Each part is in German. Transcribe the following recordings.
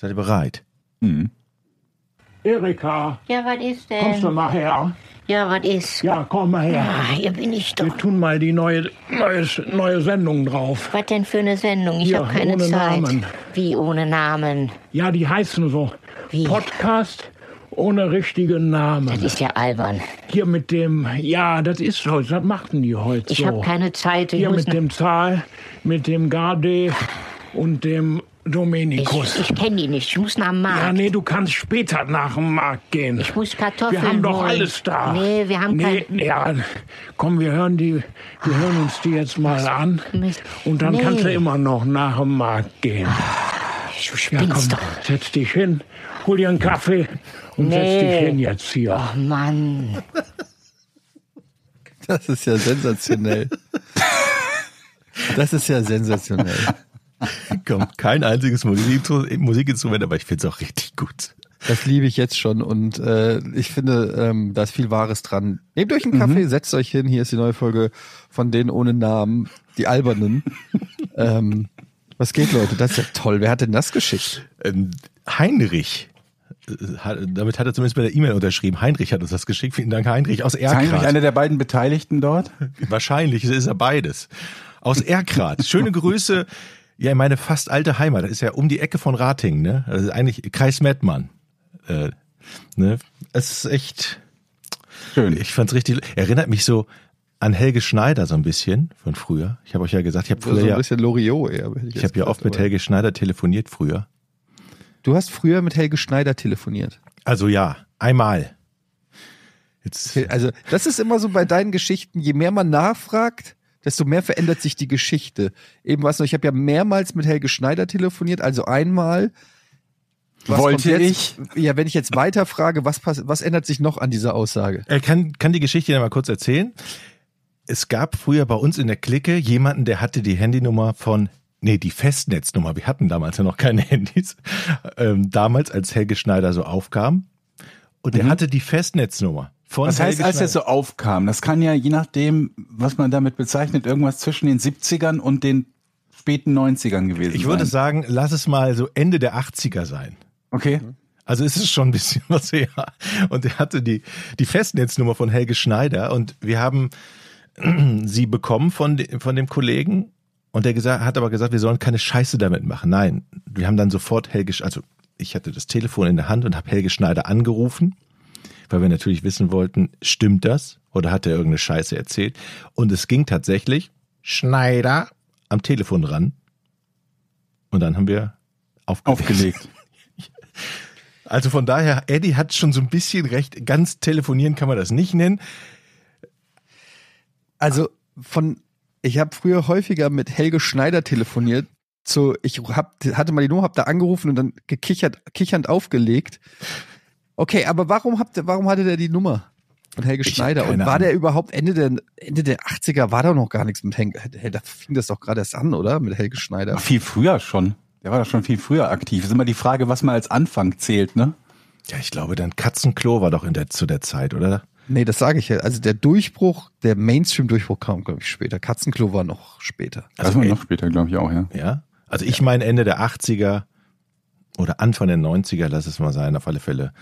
Seid ihr bereit? Mhm. Erika, Ja, was ist kommst du denn? mal her? Ja, was ist? Ja, komm mal her. Ah, hier bin ich Wir doch. tun mal die neue, neue, neue Sendung drauf. Was denn für eine Sendung? Ich habe keine ohne Zeit. Namen. Wie ohne Namen? Ja, die heißen so. Wie? Podcast ohne richtigen Namen. Das ist ja albern. Hier mit dem, ja, das ist so, das machten die heute Ich so. habe keine Zeit. Ich Hier muss mit dem Zahl, mit dem Garde und dem Dominikus. ich, ich kenne die nicht. Ich muss nach dem Markt. ja, nee, du kannst später nach dem Markt gehen. Ich muss Kartoffeln wir haben doch holen. alles da. Nee, wir haben nee, kein... Ja, komm, wir hören die, wir hören uns die jetzt mal an. Mist. Und dann Nee. kannst du immer noch nach dem Markt gehen. Du Ja, spinnst komm, doch. setz dich hin, hol dir einen Kaffee und setz Nee. dich hin jetzt hier. Oh Mann. Das ist ja sensationell. Das ist ja sensationell. Komm, kein einziges Musikinstrument, aber ich finde es auch richtig gut. Das liebe ich jetzt schon und äh, ich finde, ähm, da ist viel Wahres dran. Nehmt euch einen Kaffee, setzt euch hin. Hier ist die neue Folge von denen ohne Namen, die Albernen. ähm, was geht, Leute? Das ist ja toll. Wer hat denn das geschickt? Ähm, Heinrich, äh, hat, damit hat er zumindest bei der E-Mail unterschrieben. Heinrich hat uns das geschickt. Vielen Dank, Heinrich. Aus Ist Heinrich Erkrath. einer der beiden Beteiligten dort? Wahrscheinlich ist er beides. Aus Erkrath. Schöne Grüße. Ja, in meine fast alte Heimat. Das ist ja um die Ecke von Ratingen, ne? Das ist eigentlich Kreis Mettmann. Äh, ne? Es ist echt, Schön. ich fand's richtig, erinnert mich so an Helge Schneider so ein bisschen von früher. Ich habe euch ja gesagt, ich habe So früher ein ja, bisschen Loriot eher. ich jetzt habe ja oft mit aber- Helge Schneider telefoniert früher. Du hast früher mit Helge Schneider telefoniert. Also ja, einmal. Jetzt, Also, das ist immer so bei deinen Geschichten, je mehr man nachfragt, desto mehr verändert sich die Geschichte. Eben was noch, ich habe ja mehrmals mit Helge Schneider telefoniert, also einmal. Was Wollte jetzt? Ja, wenn ich jetzt weiterfrage, was, pass- was ändert sich noch an dieser Aussage? Er kann, kann die Geschichte ja mal kurz erzählen. Es gab früher bei uns in der Clique jemanden, der hatte die Handynummer von, nee, die Festnetznummer. Wir hatten damals ja noch keine Handys. Ähm, damals, als Helge Schneider so aufkam. Und der hatte die Festnetznummer von Was heißt, als er so aufkam? Das kann ja je nachdem, was man damit bezeichnet, irgendwas zwischen den 70ern und den späten 90ern gewesen Ich würde sein. sagen, lass es mal so Ende der 80er sein. Okay. Also es ist schon ein bisschen was her. Und er hatte die, die Festnetznummer von Helge Schneider und wir haben sie bekommen von, von dem Kollegen und der gesagt, hat aber gesagt, wir sollen keine Scheiße damit machen. Nein, wir haben dann sofort Helge, also ich hatte das Telefon in der Hand und habe Helge Schneider angerufen, weil wir natürlich wissen wollten, stimmt das oder hat er irgendeine Scheiße erzählt? Und es ging tatsächlich Schneider am Telefon ran und dann haben wir aufgelegt. Aufgelegt. Also von daher, Eddie hat schon so ein bisschen recht. Ganz telefonieren kann man das nicht nennen. Also von, ich habe früher häufiger mit Helge Schneider telefoniert. So, ich hab, hatte mal die Nummer, hab da angerufen und dann gekichert, kichernd aufgelegt. Okay, aber warum habt ihr, warum hatte der die Nummer von Helge Ich Schneider? Und war Ahnung. der überhaupt Ende der, Ende der 80er war da noch gar nichts mit Helge, hey, da fing das doch gerade erst an, oder? Mit Helge Schneider. Ach, viel früher schon. Der war doch schon viel früher aktiv. ist immer die Frage, was man als Anfang zählt, ne? Ja, ich glaube, dann Katzenklo war doch in der, zu der Zeit, oder? Nee, das sage ich ja. Also der Durchbruch, der Mainstream-Durchbruch kam, glaube ich, später. Katzenklo war noch später. Das Also, war ey, noch später, glaube ich, auch, ja. ja. Also ich meine Ende der 80er oder Anfang der 90er, lass es mal sein, auf alle Fälle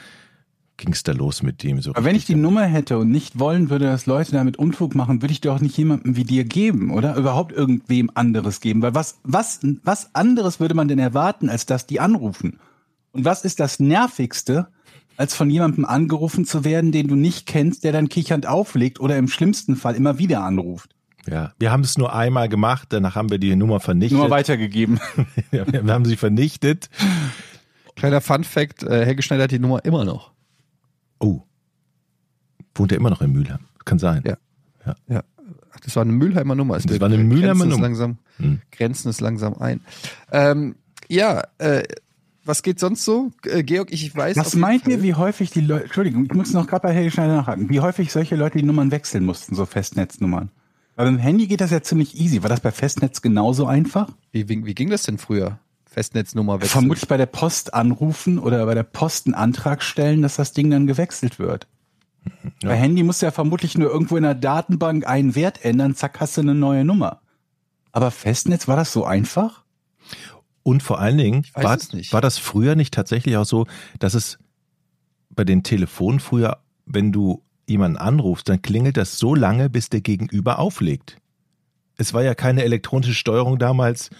ging es da los mit dem so. Aber wenn ich die. Nummer hätte und nicht wollen würde, dass Leute damit Unfug machen, würde ich doch nicht jemandem wie dir geben, oder? Überhaupt irgendwem anderes geben. Weil was, was, was anderes würde man denn erwarten, als dass die anrufen? Und was ist das Nervigste, als von jemandem angerufen zu werden, den du nicht kennst, der dann kichernd auflegt oder im schlimmsten Fall immer wieder anruft? Ja, wir haben es nur einmal gemacht, danach haben wir die Nummer vernichtet. Nur weitergegeben. Wir haben sie vernichtet. Kleiner Fun-Fact, äh, Helge Schneider hat die Nummer immer noch. Oh. Wohnt er immer noch in Mülheim? Kann sein. Ja. Ja. Ach, das war eine Mülheimer Nummer. Das war eine Mülheimer Nummer. Langsam, Hm. Grenzen es langsam ein. Ähm, ja, äh, was geht sonst so? Äh, Georg, ich weiß. Was meint Fall- ihr, wie häufig die Leute, Entschuldigung, ich muss noch gerade bei Helge Schneider nachhaken, wie häufig solche Leute die Nummern wechseln mussten, so Festnetznummern? Weil beim Handy geht das ja ziemlich easy. War das bei Festnetz genauso einfach? Wie, wie, wie ging das denn früher? Festnetznummer wechseln? Vermutlich bei der Post anrufen oder bei der Post einen Antrag stellen, dass das Ding dann gewechselt wird. Bei Handy musst du ja vermutlich nur irgendwo in der Datenbank einen Wert ändern, zack, hast du eine neue Nummer. Aber Festnetz, war das so einfach? Und vor allen Dingen, war, war das früher nicht tatsächlich auch so, dass es bei den Telefonen früher, wenn du jemanden anrufst, dann klingelt das so lange, bis der Gegenüber auflegt. Es war ja keine elektronische Steuerung damals.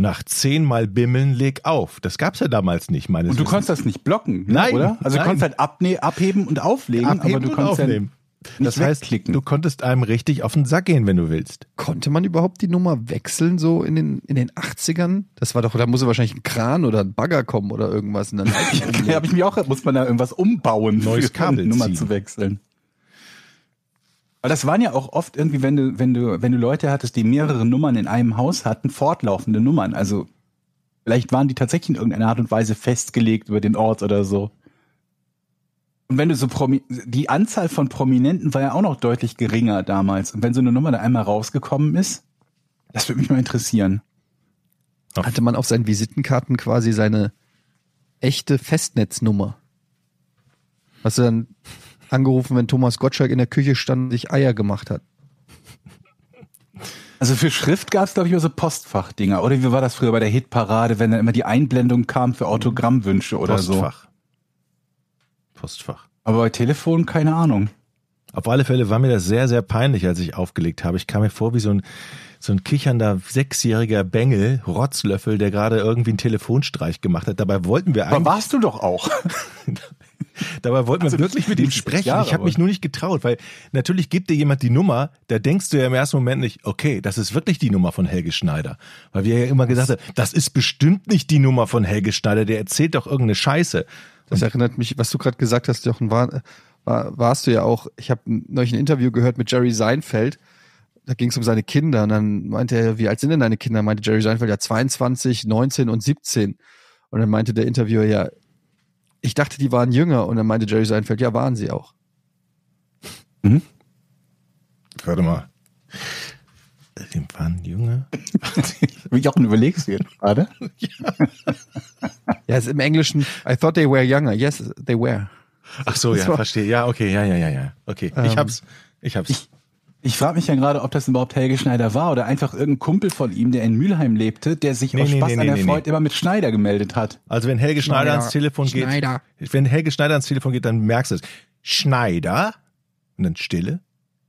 Nach zehnmal bimmeln, leg auf. Das gab's ja damals nicht, meines Und du Wissens. konntest das nicht blocken, ne, Nein, oder? Also nein. du konntest halt abne abheben und auflegen, Abheben aber du konntest aufnehmen. Ja nicht Das heißt, wegklicken. du konntest einem richtig auf den Sack gehen, wenn du willst. Konnte man überhaupt die Nummer wechseln so in den, in den 80ern? Das war doch, da muss wahrscheinlich ein Kran oder ein Bagger kommen oder irgendwas. Und dann Ja, habe ich mich auch, muss man da irgendwas umbauen, Neues für Kabel Nummer ziehen. zu wechseln. Aber das waren ja auch oft irgendwie, wenn du, wenn du, wenn du Leute hattest, die mehrere Nummern in einem Haus hatten, fortlaufende Nummern. Also vielleicht waren die tatsächlich in irgendeiner Art und Weise festgelegt über den Ort oder so. Und wenn du so Promi die Anzahl von Prominenten war ja auch noch deutlich geringer damals. Und wenn so eine Nummer da einmal rausgekommen ist, das würde mich mal interessieren. hatte man auf seinen Visitenkarten quasi seine echte Festnetznummer. Hast du dann angerufen, wenn Thomas Gottschalk in der Küche stand und sich Eier gemacht hat? Also für Schrift gab es, glaube ich, immer so Postfachdinger. Oder wie war das früher bei der Hitparade, wenn dann immer die Einblendung kam für Autogrammwünsche oder so? Postfach. Postfach. Aber bei Telefon keine Ahnung. Auf alle Fälle war mir das sehr, sehr peinlich, als ich aufgelegt habe. Ich kam mir vor wie so ein, so ein kichernder sechsjähriger Bengel, Rotzlöffel, der gerade irgendwie einen Telefonstreich gemacht hat. Dabei wollten wir Aber eigentlich, warst du doch auch. dabei wollten wir Also wirklich mit ihm sprechen. Jahre, ich habe mich nur nicht getraut, weil natürlich gibt dir jemand die Nummer, da denkst du ja im ersten Moment nicht, okay, das ist wirklich die Nummer von Helge Schneider. Weil wir ja immer gesagt haben, das ist bestimmt nicht die Nummer von Helge Schneider, der erzählt doch irgendeine Scheiße. Das erinnert mich, was du gerade gesagt hast, Jochen, war, war, warst du ja auch, ich habe neulich ein Interview gehört mit Jerry Seinfeld, da ging es um seine Kinder und dann meinte er, wie alt sind denn deine Kinder? Meinte Jerry Seinfeld, ja 22, 19 und 17. Und dann meinte der Interviewer, ja, ich dachte, die waren jünger und dann meinte Jerry Seinfeld, ja, waren sie auch. Warte mal. Die waren Junge. Wie ich auch überlegst du jetzt gerade. Ja, ist im Englischen, I thought they were younger. Yes, they were. Ach so, ja, verstehe. Ja, okay, ja, ja, ja, ja. Okay, ich Ähm, hab's. Ich hab's. Ich frage mich ja gerade, ob das überhaupt Helge Schneider war oder einfach irgendein Kumpel von ihm, der in Mülheim lebte, der sich Nee, aus nee, Spaß nee, an der nee, Freude nee. immer mit Schneider gemeldet hat. Also wenn Helge Schneider, Schneider, ans Telefon geht, Schneider. wenn Helge Schneider ans Telefon geht, dann merkst du es. Schneider und dann Stille.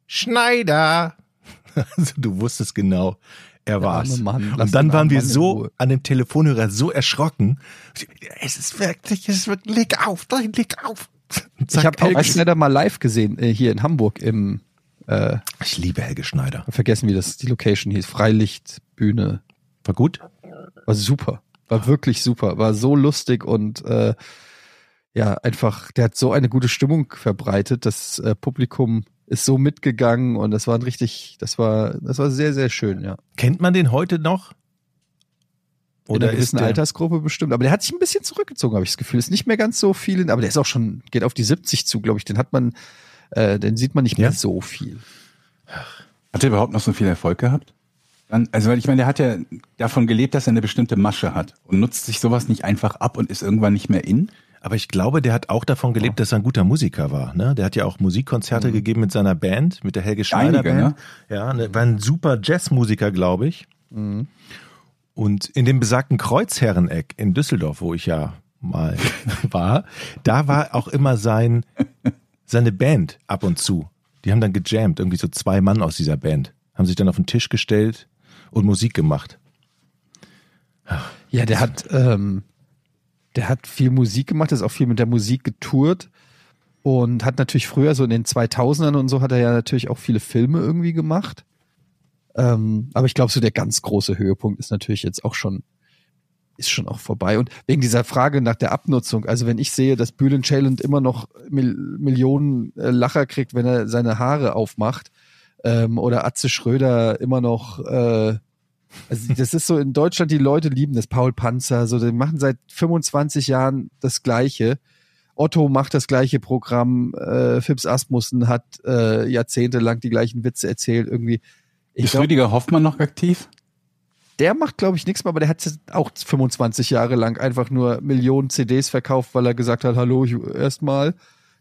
Schneider. Also du wusstest genau, er war's. Mann, und dann waren wir so an dem Telefonhörer so erschrocken. Es ist wirklich, es ist wirklich, leg auf, leg auf. Und Ich zack, habe Helge Helge Schneider mal live gesehen, äh, hier in Hamburg im, äh, Ich liebe Helge Schneider. vergessen, wie das die Location hieß, Freilichtbühne. War gut? War super. War wirklich super. War so lustig und äh, ja, einfach, der hat so eine gute Stimmung verbreitet. Das äh, Publikum ist so mitgegangen und das war ein richtig, das war, das war sehr, sehr schön, ja. Kennt man den heute noch? in einer ist gewissen der, Altersgruppe bestimmt. Aber der hat sich ein bisschen zurückgezogen, habe ich das Gefühl. Ist nicht mehr ganz so viel, aber der ist auch schon, geht auf die 70 zu, glaube ich. Den hat man, äh, den sieht man nicht mehr Ja. so viel. Hat er überhaupt noch so viel Erfolg gehabt? Dann, also, weil ich meine, der hat ja davon gelebt, dass er eine bestimmte Masche hat und nutzt sich sowas nicht einfach ab und ist irgendwann nicht mehr in. Aber ich glaube, der hat auch davon gelebt, dass er ein guter Musiker war. Ne? Der hat ja auch Musikkonzerte gegeben mit seiner Band, mit der Helge Schneider Einige, Band. Ja, ne, war ein super Jazzmusiker, glaube ich. Und in dem besagten Kreuzherreneck in Düsseldorf, wo ich ja mal war, da war auch immer sein seine Band ab und zu. Die haben dann gejammt, irgendwie so zwei Mann aus dieser Band, haben sich dann auf den Tisch gestellt und Musik gemacht. Ja, der hat, ähm, der hat viel Musik gemacht, ist auch viel mit der Musik getourt und hat natürlich früher so in den 2000ern und so hat er ja natürlich auch viele Filme irgendwie gemacht. Ähm, aber ich glaube, so der ganz große Höhepunkt ist natürlich jetzt auch schon, ist schon auch vorbei. Und wegen dieser Frage nach der Abnutzung, also wenn ich sehe, dass Bülent Ceylan immer noch Mil Millionen äh, Lacher kriegt, wenn er seine Haare aufmacht, ähm, oder Atze Schröder immer noch, äh, also das ist so in Deutschland, die Leute lieben das. Paul Panzer, so, die machen seit 25 Jahren das Gleiche. Otto macht das gleiche Programm. Äh, Fips Asmussen hat äh, jahrzehntelang die gleichen Witze erzählt. Irgendwie. Ich Ist glaub, Rüdiger Hoffmann noch aktiv? Der macht, glaube ich, nichts mehr, aber der hat auch 25 Jahre lang einfach nur Millionen CDs verkauft, weil er gesagt hat, hallo, ich, erstmal.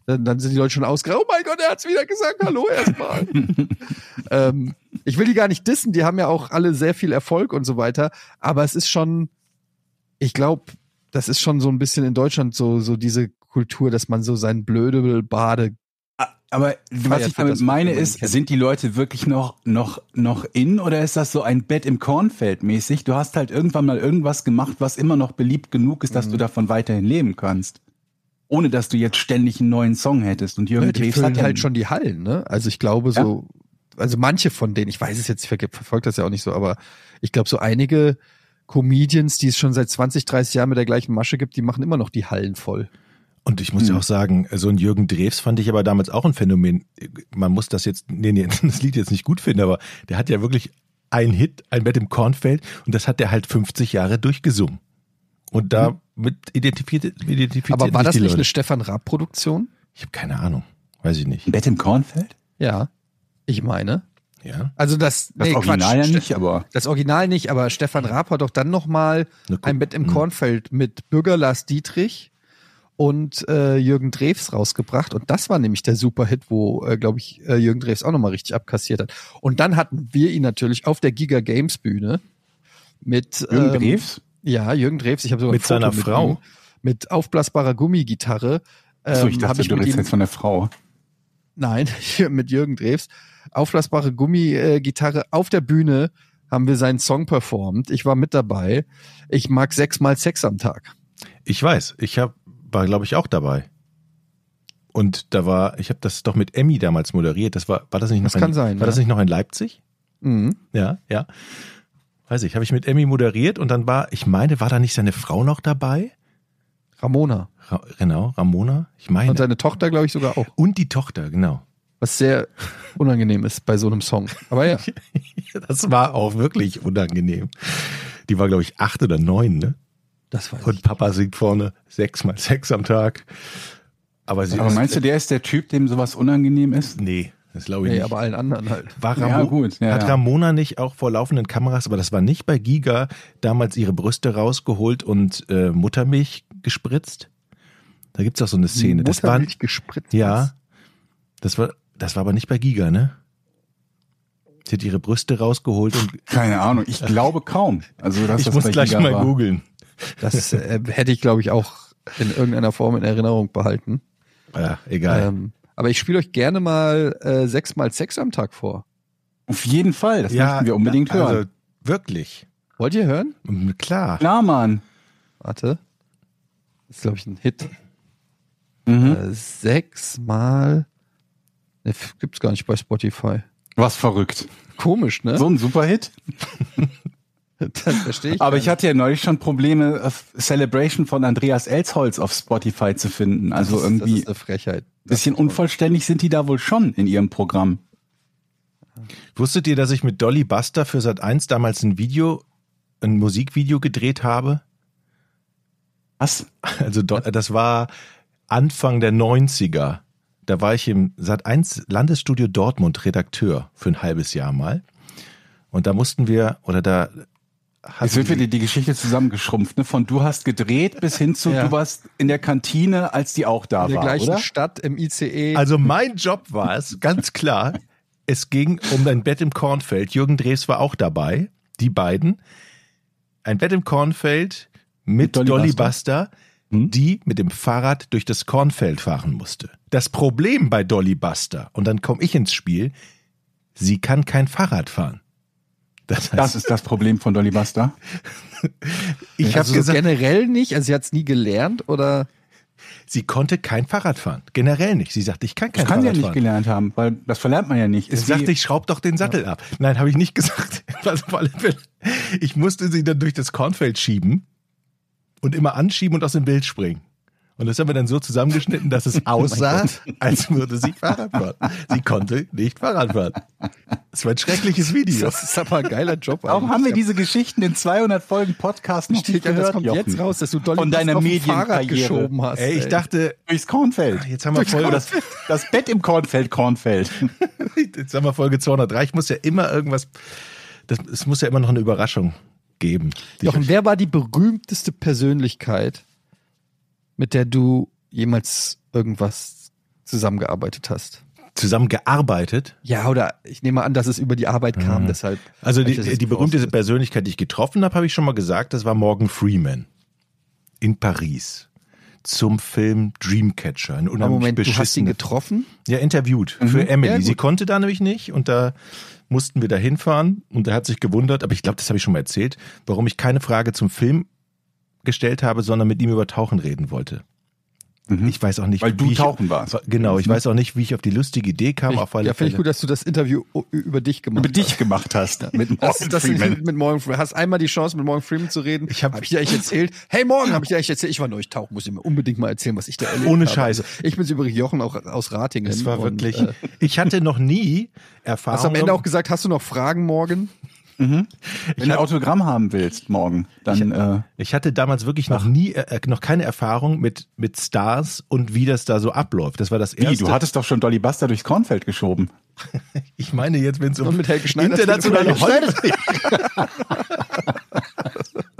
Dann, dann sind die Leute schon ausgeraubt. Oh mein Gott, er hat's wieder gesagt, hallo erstmal. ähm, ich will die gar nicht dissen, die haben ja auch alle sehr viel Erfolg und so weiter, aber es ist schon, ich glaube, das ist schon so ein bisschen in Deutschland so, so diese Kultur, dass man so sein blöde Bade. Aber was ich damit meine ist, sind die Leute wirklich noch, noch, noch in oder ist das so ein Bett im Kornfeld mäßig? Du hast halt irgendwann mal irgendwas gemacht, was immer noch beliebt genug ist, dass Mhm. du davon weiterhin leben kannst. Ohne dass du jetzt ständig einen neuen Song hättest. Und Jürgen Ne, die füllen hat ja halt schon die Hallen, ne? Also ich glaube so, also manche von denen, ich weiß es jetzt, ich verfolge das ja auch nicht so, aber ich glaube so einige Comedians, die es schon seit 20, 30 Jahren mit der gleichen Masche gibt, die machen immer noch die Hallen voll. Und ich muss ja Hm. auch sagen, so ein Jürgen Drews fand ich aber damals auch ein Phänomen. Man muss das jetzt, nee, nee, das Lied jetzt nicht gut finden, aber der hat ja wirklich ein Hit, ein Bett im Kornfeld und das hat der halt 50 Jahre durchgesungen. Und damit identifiziert, identifiziert Aber war sich das die nicht Leute. eine Stefan Raab-Produktion? Ich habe keine Ahnung. Weiß ich nicht. ein Bett im Kornfeld? Ja. Ich meine. Ja. Also das, Das nee, Original Quatsch, ja nicht, aber. Das Original nicht, aber Stefan Raab hat doch dann nochmal Na gut. ein Bett im Hm. Kornfeld mit Bürger Lars Dietrich und äh, Jürgen Drews rausgebracht. Und das war nämlich der Superhit, wo, äh, glaube ich, äh, Jürgen Drews auch nochmal richtig abkassiert hat. Und dann hatten wir ihn natürlich auf der Giga Games Bühne mit Jürgen ähm, Drews? Ja, Jürgen Drews. Ich habe sogar Mit Foto seiner Frau? ihm, mit aufblasbarer Gummigitarre. Achso, ich ähm, dachte, ich du mit redest jetzt von der Frau. Nein, mit Jürgen Drews. Aufblasbare Gummigitarre auf der Bühne haben wir seinen Song performt. Ich war mit dabei. Ich mag sechsmal Sex am Tag. Ich weiß, ich hab, war glaube ich auch dabei. Und da war, ich habe das doch mit Emmy damals moderiert. Das war, war das nicht noch Das in, kann sein, War das ja. nicht noch in Leipzig? Mhm. Ja, ja. Weiß ich, habe ich mit Emmy moderiert und dann war, ich meine, war da nicht seine Frau noch dabei? Ramona. Ra genau, Ramona, ich meine. Und seine Tochter, glaube ich, sogar auch. Und die Tochter, genau. Was sehr unangenehm ist bei so einem Song. Aber ja. Das war auch wirklich unangenehm. Die war, glaube ich, acht oder neun, ne? Das weiß Und Papa singt vorne sechsmal Sex am Tag. Aber sie Aber meinst du, der ist der Typ, dem sowas unangenehm ist? Nee, das glaube ich Nee, nicht. aber allen anderen halt. War Ja, Ramo gut, ja, hat ja. Ramona nicht auch vor laufenden Kameras, aber das war nicht bei Giga, damals ihre Brüste rausgeholt und äh, Muttermilch gespritzt? Da gibt's auch so eine Szene. Das war, Muttermilch gespritzt. ja, das war, das war aber nicht bei Giga, ne? Sie hat ihre Brüste rausgeholt und Keine Ahnung, ich glaube kaum. Also, dass ich das muss bei gleich Giga mal war. googeln. Das äh, hätte ich, glaube ich, auch in irgendeiner Form in Erinnerung behalten. Ja, egal. Ähm, aber ich spiele euch gerne mal äh, sechsmal Sex am Tag vor. Auf jeden Fall, das möchten wir unbedingt hören. Also, wirklich. Wollt ihr hören? Klar. Klar, Mann. Warte. Das ist, glaube ich, ein Hit. Mhm. Äh, sechsmal. Ne, f- gibt's gar nicht bei Spotify. Was verrückt. Komisch, ne? So ein Superhit. das verstehe ich. Aber ich hatte ja neulich schon Probleme, auf Celebration von Andreas Elsholz auf Spotify zu finden. Also das, irgendwie Das ist eine Frechheit. bisschen unvollständig sind die da wohl schon in ihrem Programm. Wusstet ihr, dass ich mit Dolly Buster für Sat 1 damals ein Video, ein Musikvideo gedreht habe? Was? Also das war Anfang der 90er. Da war ich im Sat 1 Landesstudio Dortmund Redakteur für ein halbes Jahr mal. Und da mussten wir, oder da Jetzt wird wir- wieder die Geschichte zusammengeschrumpft, ne? Von du hast gedreht bis hin zu Ja. du warst in der Kantine, als die auch da In der war, gleichen oder? Stadt im ICE. Also mein Job war es, ganz klar, es ging um ein Bett im Kornfeld. Jürgen Drews war auch dabei, die beiden. Ein Bett im Kornfeld mit, Mit Dolly Dolly, Buster. Buster, Hm? die mit dem Fahrrad durch das Kornfeld fahren musste. Das Problem bei Dolly Buster, und dann komme ich ins Spiel, sie kann kein Fahrrad fahren. Das heißt, Das ist das Problem von Dolly Buster. ich habe also so gesagt, generell nicht, also sie hat es nie gelernt oder sie konnte kein Fahrrad fahren. Generell nicht. Sie sagte, ich kann kein Das kann sie ja Fahrrad nicht fahren. gelernt haben, weil das verlernt man ja nicht. Sie sagte, ich schraub doch den Sattel ab. Nein, habe ich nicht gesagt. Ich musste sie dann durch das Kornfeld schieben und immer anschieben und aus dem Bild springen. Und das haben wir dann so zusammengeschnitten, dass es aussah, als würde sie Fahrrad fahren. Sie konnte nicht Fahrrad fahren. Es war ein schreckliches Video. das ist aber ein geiler Job. Warum eigentlich. haben wir diese Geschichten in 200 Folgen Podcast Steht nicht ja, das gehört, kommt Jochen? jetzt raus, dass du Dolly Von deiner Medienkarriere. geschoben hast. Ey, ich dachte, Durchs Kornfeld. jetzt haben wir Folge, Das, das Bett im Kornfeld, Kornfeld. jetzt haben wir Folge 203. Ich muss ja immer irgendwas, das, es muss ja immer noch eine Überraschung geben. Jochen, wer war die berühmteste Persönlichkeit, mit der du jemals irgendwas zusammengearbeitet hast? Zusammengearbeitet. Ja, oder ich nehme an, dass es über die Arbeit kam, Mhm. deshalb. Also die, die berühmteste. Persönlichkeit, die ich getroffen habe, habe ich schon mal gesagt, das war Morgan Freeman. in Paris zum Film Dreamcatcher. Ein unheimlich Moment, du hast ihn getroffen? ja, interviewt für Emily. Mhm. Ja. Sie konnte da nämlich nicht und da mussten wir da hinfahren und er hat sich gewundert, aber ich glaube, das habe ich schon mal erzählt, warum ich keine Frage zum Film gestellt habe, sondern mit ihm über Tauchen reden wollte. Ich weiß auch nicht, Mhm. Weil du wie ich, tauchen warst. Genau, ich weiß auch nicht, wie ich auf die lustige Idee kam. auf alle ja, finde ich gut, dass du das Interview über dich gemacht Über hast. dich gemacht hast. Mit Das, Morgan das Freeman. mit, Morgan Freeman. Hast einmal die Chance, mit Morgan Freeman zu reden. Ich hab- hab ich dir eigentlich erzählt. Hey, Morgan, habe ich dir eigentlich erzählt. Ich war neulich tauchen, muss ich mir unbedingt mal erzählen, was ich da erlebt Ohne habe. Scheiß. Also, ich bin's übrigens Jochen auch aus Ratingen. Es war und, wirklich. Äh, ich hatte noch nie Erfahrung. hast du am Ende auch gesagt, hast du noch Fragen, Morgan? Wenn du Autogramm haben willst morgen, dann äh, Ich hatte damals wirklich noch nie, äh, noch keine Erfahrung mit mit Stars und wie das da so abläuft. Das war das wie, erste. du hattest doch schon Dolly Buster durchs Kornfeld geschoben. ich meine jetzt, wenn es um mit Helge Schneider internationale telefoniert. Hollywood,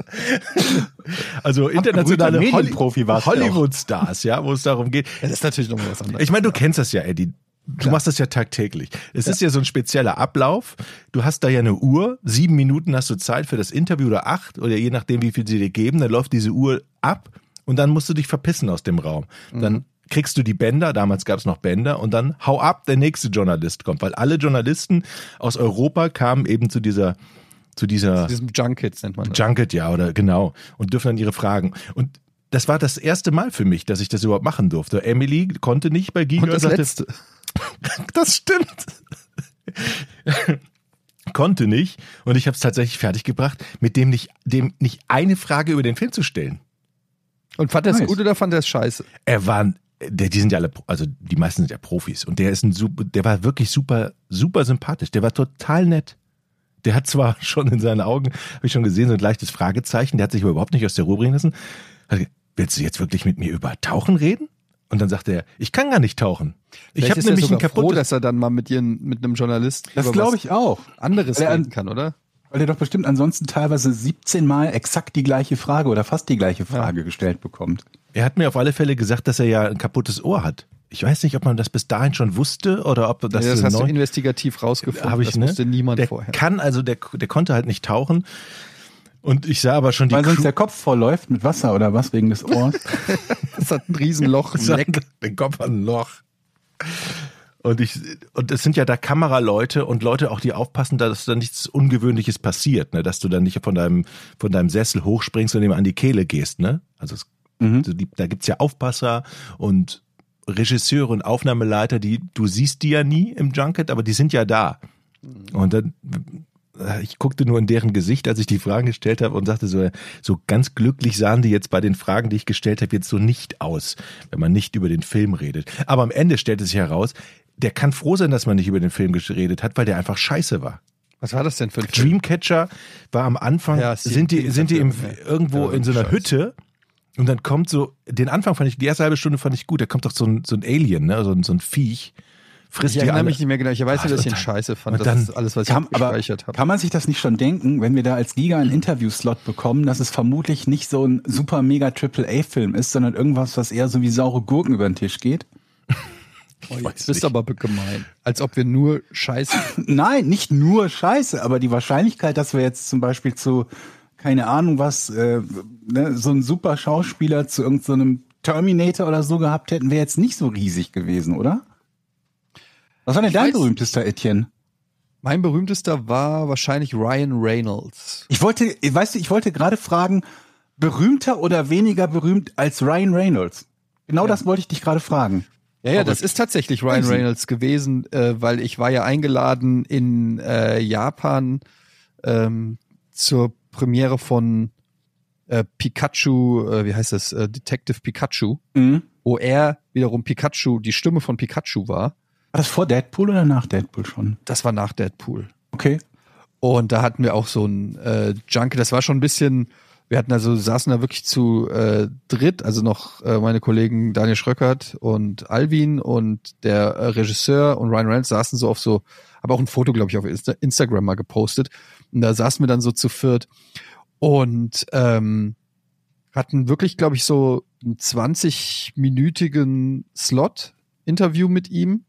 also internationale. Hollywood-Stars, ja, wo es darum geht. Das ist natürlich nochmal was anderes. Ich meine, du kennst das ja, Eddie. Du machst das ja tagtäglich. Es ist ja so ein spezieller Ablauf. Du hast da ja eine Uhr. Sieben Minuten hast du Zeit für das Interview oder acht oder je nachdem, wie viel sie dir geben. Dann läuft diese Uhr ab und dann musst du dich verpissen aus dem Raum. Dann kriegst du die Bänder. Damals gab es noch Bänder und dann hau ab, der nächste Journalist kommt, weil alle Journalisten aus Europa kamen eben zu dieser zu dieser Diesem Junkets nennt man das. Junket, ja, oder genau. Und dürfen dann ihre Fragen. Und das war das erste Mal für mich, dass ich das überhaupt machen durfte. Emily konnte nicht bei Giga. Und das sagte, letzte. das stimmt. konnte nicht. Und ich habe es tatsächlich fertiggebracht, mit dem nicht, dem nicht eine Frage über den Film zu stellen. Und fand er es Nice. gut oder fand er es scheiße? Er war, der, die sind ja alle, also die meisten sind ja Profis. Und der ist ein super, der war wirklich super, super sympathisch. Der war total nett. Der hat zwar schon in seinen Augen, habe ich schon gesehen, so ein leichtes Fragezeichen. Der hat sich aber überhaupt nicht aus der Ruhe bringen lassen. Willst du jetzt wirklich mit mir über Tauchen reden? Und dann sagte er, ich kann gar nicht tauchen. Ich habe nämlich ein sogar froh, kaputtes. dass er dann mal mit, ihren, mit einem Journalist Das glaube ich auch. anderes er- reden kann, oder? Weil er doch bestimmt ansonsten teilweise 17 Mal exakt die gleiche Frage oder fast die gleiche Frage gestellt bekommt. Er hat mir auf alle Fälle gesagt, dass er ja ein kaputtes Ohr hat. Ich weiß nicht, ob man das bis dahin schon wusste oder ob das, ja, das hast du investigativ rausgefunden. ich das ne? wusste niemand der vorher. kann also der der konnte halt nicht tauchen. Und ich sah aber schon die Weil sonst Crew- der Kopf vollläuft mit Wasser oder was wegen des Ohrs. Das hat ein Riesenloch Leck. Den Kopf an ein Loch. Und ich, und es sind ja da Kameraleute und Leute auch, die aufpassen, dass da nichts Ungewöhnliches passiert, ne? dass du dann nicht von deinem, von deinem Sessel hochspringst und ihm an die Kehle gehst, ne? Also es, die, da gibt's ja Aufpasser und Regisseure und Aufnahmeleiter, die, du siehst die ja nie im Junket, aber die sind ja da. Und dann, ich guckte nur in deren Gesicht, als ich die Fragen gestellt habe und sagte so, so ganz glücklich sahen die jetzt bei den Fragen, die ich gestellt habe, jetzt so nicht aus, wenn man nicht über den Film redet. Aber am Ende stellte sich heraus, der kann froh sein, dass man nicht über den Film geredet hat, weil der einfach scheiße war. Was war das denn für ein Film? Dreamcatcher war am Anfang, Ja, sind die, sind die im, irgendwo Ja, in so einer Scheiß. Hütte und dann kommt so, den Anfang fand ich, die erste halbe Stunde fand ich gut, da kommt doch so ein, so ein Alien, ne, so ein, so ein Viech, frisst Ich erinnere mich nicht mehr genau. Ich weiß Ah, nur, dass ich ihn scheiße fand. Das dann ist alles, was ich Kann, aber gespeichert habe. kann man sich das nicht schon denken, wenn wir da als Giga einen Interviewslot bekommen, dass es vermutlich nicht so ein super mega Triple A Film ist, sondern irgendwas, was eher so wie saure Gurken über den Tisch geht? Oh, jetzt bist du aber gemein. Als ob wir nur scheiße. Nein, nicht nur Scheiße, aber die Wahrscheinlichkeit, dass wir jetzt zum Beispiel zu, keine Ahnung was, äh, ne, so einen super Schauspieler zu irgendeinem Terminator oder so gehabt hätten, wäre jetzt nicht so riesig gewesen, oder? Was war denn Ich dein weiß- berühmtester, Etienne? Mein berühmtester war wahrscheinlich Ryan Reynolds. Ich wollte, weißt du, ich wollte gerade fragen, berühmter oder weniger berühmt als Ryan Reynolds? Genau das wollte ich dich gerade fragen. Ja, ja, das ist tatsächlich Ryan. Reynolds gewesen, äh, weil ich war ja eingeladen in äh, Japan ähm, zur Premiere von äh, Pikachu, äh, wie heißt das, äh, Detective Pikachu, Mhm. wo er wiederum Pikachu, die Stimme von Pikachu war. War das vor Deadpool oder nach Deadpool schon? Das war nach Deadpool. Okay. Und da hatten wir auch so ein äh, Junkie, das war schon ein bisschen, wir hatten also, saßen da wirklich zu äh, dritt, also noch äh, meine Kollegen Daniel Schröckert und Alvin und der äh, Regisseur und Ryan Reynolds saßen so auf so, aber auch ein Foto, glaube ich, auf Insta Instagram mal gepostet. Und da saßen wir dann so zu viert und ähm, hatten wirklich, glaube ich, so einen 20-minütigen Slot-Interview mit ihm.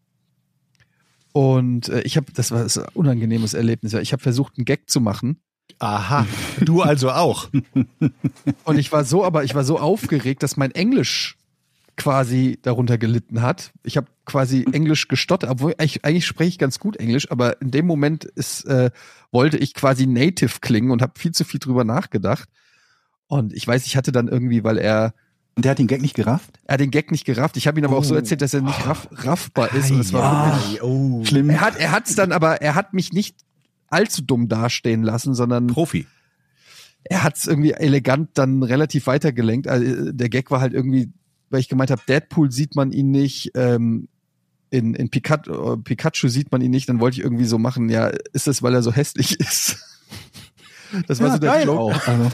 Und äh, ich habe, das war ein unangenehmes Erlebnis. Ich habe versucht, einen Gag zu machen Aha, du also auch. Und ich war so, aber ich war so aufgeregt, dass mein Englisch quasi darunter gelitten hat. Ich habe quasi Englisch gestottert, obwohl ich, eigentlich spreche ich ganz gut Englisch, aber in dem Moment ist, äh, wollte ich quasi native klingen und habe viel zu viel drüber nachgedacht. Und ich weiß, ich hatte dann irgendwie, weil er Und der hat den Gag nicht gerafft? er hat den Gag nicht gerafft. Ich habe ihn aber auch so erzählt, dass er nicht raff, raffbar ist. Und es war wirklich, oh. Schlimm. er hat er hat's dann aber, er hat mich nicht allzu dumm dastehen lassen, sondern Profi. er hat's irgendwie elegant dann relativ weitergelenkt. Also, der Gag war halt irgendwie, weil ich gemeint habe, Deadpool sieht man ihn nicht, ähm, in, in Pikachu, Pikachu sieht man ihn nicht, dann wollte ich irgendwie so machen, ja, ist das, weil er so hässlich ist? Das war Ja, so der geil Joke. auch. Also,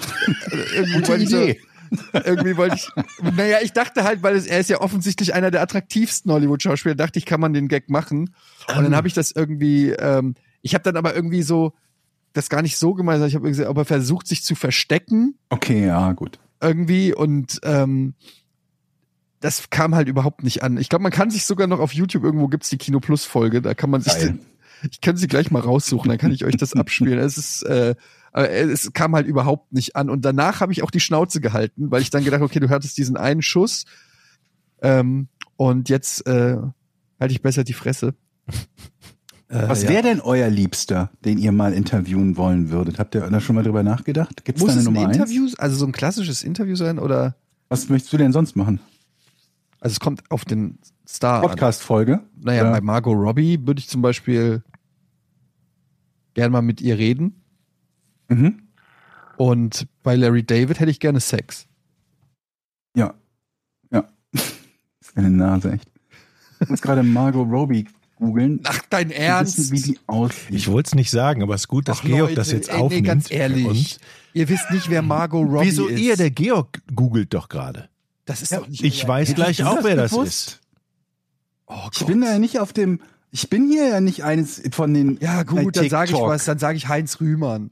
Irgendwie Gute ich so, Idee. irgendwie wollte ich, naja, ich dachte halt, weil es, er ist ja offensichtlich einer der attraktivsten Hollywood-Schauspieler, dachte ich, kann man den Gag machen. Und dann habe ich das irgendwie, ähm, ich habe dann aber irgendwie so, das gar nicht so gemeint, ich habe irgendwie gesagt, aber versucht sich zu verstecken okay, ja, gut. irgendwie und ähm, das kam halt überhaupt nicht an. Ich glaube, man kann sich sogar noch auf YouTube irgendwo gibt's die Kino Plus Folge, da kann man sich ich kann sie gleich mal raussuchen, dann kann ich euch das abspielen. Es ist äh, aber es kam halt überhaupt nicht an und danach habe ich auch die Schnauze gehalten, weil ich dann gedacht, okay, du hattest diesen einen Schuss ähm, und jetzt äh, halte ich besser die Fresse. Äh, Was ja. wäre denn euer Liebster, den ihr mal interviewen wollen würdet? Habt ihr da schon mal drüber nachgedacht? Gibt es Muss da eine es ein Nummer eins? Interview, also so ein klassisches Interview sein oder Was möchtest du denn sonst machen? also es kommt auf den Star. Podcast-Folge? Naja, Oder- bei Margot Robbie würde ich zum Beispiel gern mal mit ihr reden. Mhm. Und bei Larry David hätte ich gerne Sex. Ja. Ja. Das ist eine Nase, echt. Ich muss gerade Margot Robbie googeln. Ach, dein Ernst? wissen, wie die aussieht. Ich wollte es nicht sagen, aber es ist gut, dass Ach, Georg Leute, das jetzt ey, aufnimmt. Nee, ganz ehrlich. Ihr wisst nicht, wer Margot Robbie Wieso ist. ihr? Der Georg googelt doch gerade. das ist Ja, doch nicht Ich euer weiß gleich auch, das wer das bewusst? ist. Oh Ich bin da ja nicht auf dem. Ich bin hier ja nicht eines von den. ja gut, dann sage ich was. Dann sage ich Heinz Rühmann.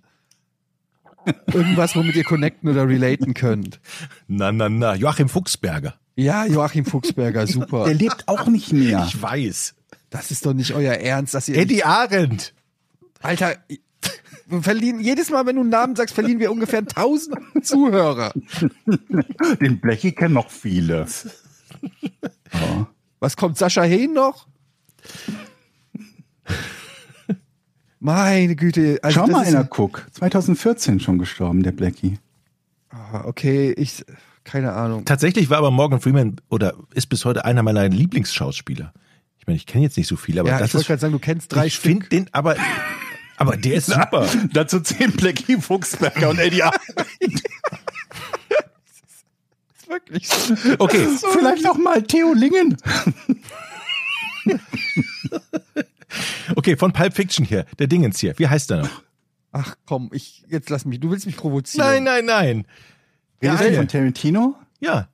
Irgendwas, womit ihr connecten oder relaten könnt. Na, na, na. Joachim Fuchsberger. Ja, Joachim Fuchsberger, super. Der lebt auch nicht mehr. Ich weiß. Das ist doch nicht euer Ernst, dass ihr. Eddie Arendt. Alter, wir verlieren, jedes Mal, wenn du einen Namen sagst, verlieren wir ungefähr 1000 Zuhörer. Den Blechi kennen noch viele. Ja. Was kommt Sascha Hehn noch? Meine Güte. Also Schau das mal, ist- einer guck. 2014 schon gestorben, der Blackie. Ah, Okay, ich, keine Ahnung. Tatsächlich war aber Morgan Freeman oder ist bis heute einer meiner Lieblingsschauspieler. Ich meine, ich kenne jetzt nicht so viele, aber Ja, das ich wollte gerade sagen, du kennst drei ich Stück. finde den, aber, aber der ist super. Dazu zehn Blackie, Fuchsberger und Eddie ist wirklich so. Okay, Vielleicht auch mal Theo Lingen. Okay, von Pulp Fiction hier, der Dingens hier. Wie heißt der noch? Ach komm, ich, jetzt lass mich, du willst mich provozieren. Nein, nein, nein. Der Redest du von Tarantino? Ja.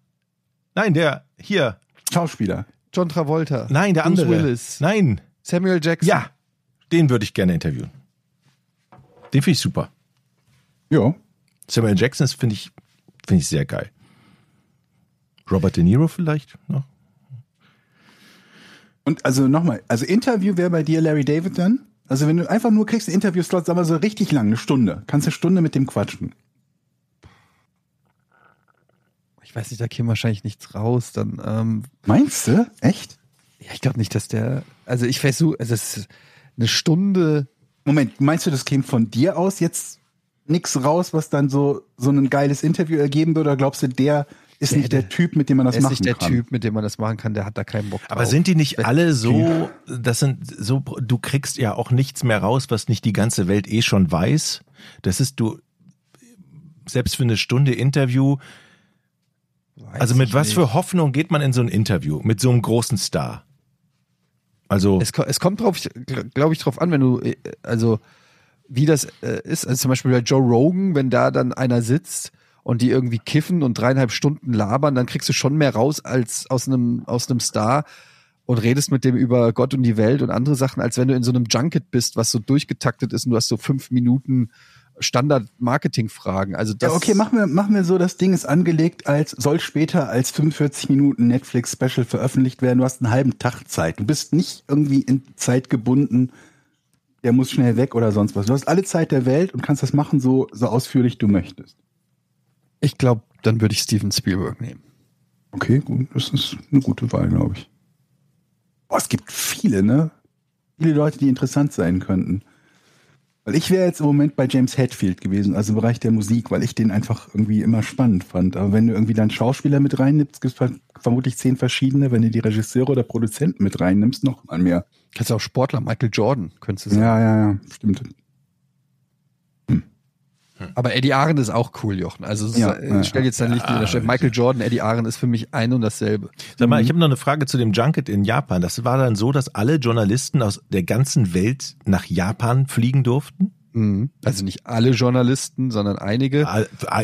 Nein, der hier. Schauspieler. John Travolta. Nein, der Bruce andere. Willis. Nein. Samuel Jackson. Ja. Den würde ich gerne interviewen. Den finde ich super. Ja. Samuel Jackson ist, finde ich, finde ich sehr geil. Robert De Niro vielleicht noch? Und also nochmal, also Interview wäre bei dir Larry David dann? Also wenn du einfach nur kriegst einen Interviewslot, sag mal so richtig lang, eine Stunde. Kannst eine Stunde mit dem quatschen. Ich weiß nicht, da käme wahrscheinlich nichts raus. Dann, ähm, Meinst du? Echt? ja, ich glaube nicht, dass der, also ich versuche, also es ist eine Stunde, Moment, meinst du, das käme von dir aus jetzt nix raus, was dann so, so ein geiles Interview ergeben würde? Oder glaubst du, der ist Der- nicht der Typ, mit dem man das er ist machen nicht der kann? Typ, mit dem man das machen kann, der hat da keinen Bock drauf. Aber sind die nicht alle so, das sind so, du kriegst ja auch nichts mehr raus, was nicht die ganze Welt eh schon weiß. Das ist du, selbst für eine Stunde Interview, Weiß also mit was nicht. für Hoffnung geht man in so ein Interview? Mit so einem großen Star? Also, Es, es kommt drauf, glaube ich, drauf an, wenn du, äh, also wie das äh, ist. Also zum Beispiel bei Joe Rogan, wenn da dann einer sitzt und die irgendwie kiffen und dreieinhalb Stunden labern, dann kriegst du schon mehr raus als aus einem aus einem Star und redest mit dem über Gott und die Welt und andere Sachen, als wenn du in so einem Junket bist, was so durchgetaktet ist und du hast so fünf Minuten Standard-Marketing-Fragen. Also das Ja, okay, machen wir, machen wir so, das Ding ist angelegt als, soll später als 45 Minuten Netflix-Special veröffentlicht werden. Du hast einen halben Tag Zeit. Du bist nicht irgendwie in Zeit gebunden. der muss schnell weg oder sonst was. Du hast alle Zeit der Welt und kannst das machen, so, so ausführlich du möchtest. Ich glaube, dann würde ich Steven Spielberg nehmen. Okay, gut, das ist eine gute Wahl, glaube ich. Boah, es gibt viele, ne? Viele Leute, die interessant sein könnten. Weil ich wäre jetzt im Moment bei James Hetfield gewesen, also im Bereich der Musik, weil ich den einfach irgendwie immer spannend fand. Aber wenn du irgendwie dann Schauspieler mit reinnimmst, gibt es vermutlich zehn verschiedene. Wenn du die Regisseure oder Produzenten mit reinnimmst, noch mal mehr. Kannst du auch Sportler, Michael Jordan, könntest du sagen. Ja, ja, ja, stimmt. Aber Eddie Aaron ist auch cool, Jochen. Also Ja, äh, ja, stell jetzt dein Licht in der Stelle. Michael Jordan, Eddie Aaron ist für mich ein und dasselbe. Sag Mhm. mal, ich habe noch eine Frage zu dem Junket in Japan. Das war dann so, dass alle Journalisten aus der ganzen Welt nach Japan fliegen durften? Mhm. Also nicht alle Journalisten, sondern einige.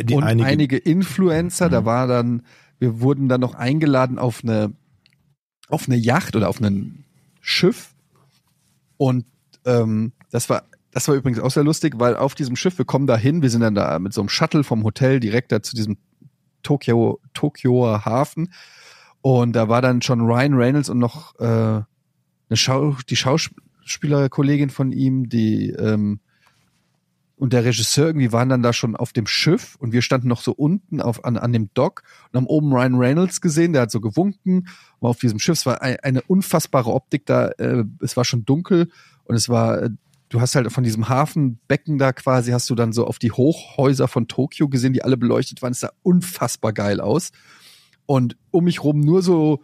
Die- und einige, einige, Influencer. Da Mhm. war dann, wir wurden dann noch eingeladen auf eine, auf eine Yacht oder auf ein Schiff. Und ähm, das war, das war übrigens auch sehr lustig, weil auf diesem Schiff, wir kommen da hin, wir sind dann da mit so einem Shuttle vom Hotel direkt da zu diesem Tokio, Tokioer Hafen. Und da war dann schon Ryan Reynolds und noch äh, eine Schau, die Schauspielerkollegin von ihm, die ähm, und der Regisseur irgendwie waren dann da schon auf dem Schiff und wir standen noch so unten auf, an, an dem Dock und haben oben Ryan Reynolds gesehen, der hat so gewunken, war auf diesem Schiff, es war ein, eine unfassbare Optik da, äh, es war schon dunkel und es war, äh, du hast halt von diesem Hafenbecken da quasi, hast du dann so auf die Hochhäuser von Tokio gesehen, die alle beleuchtet waren, es sah unfassbar geil aus. Und um mich rum nur so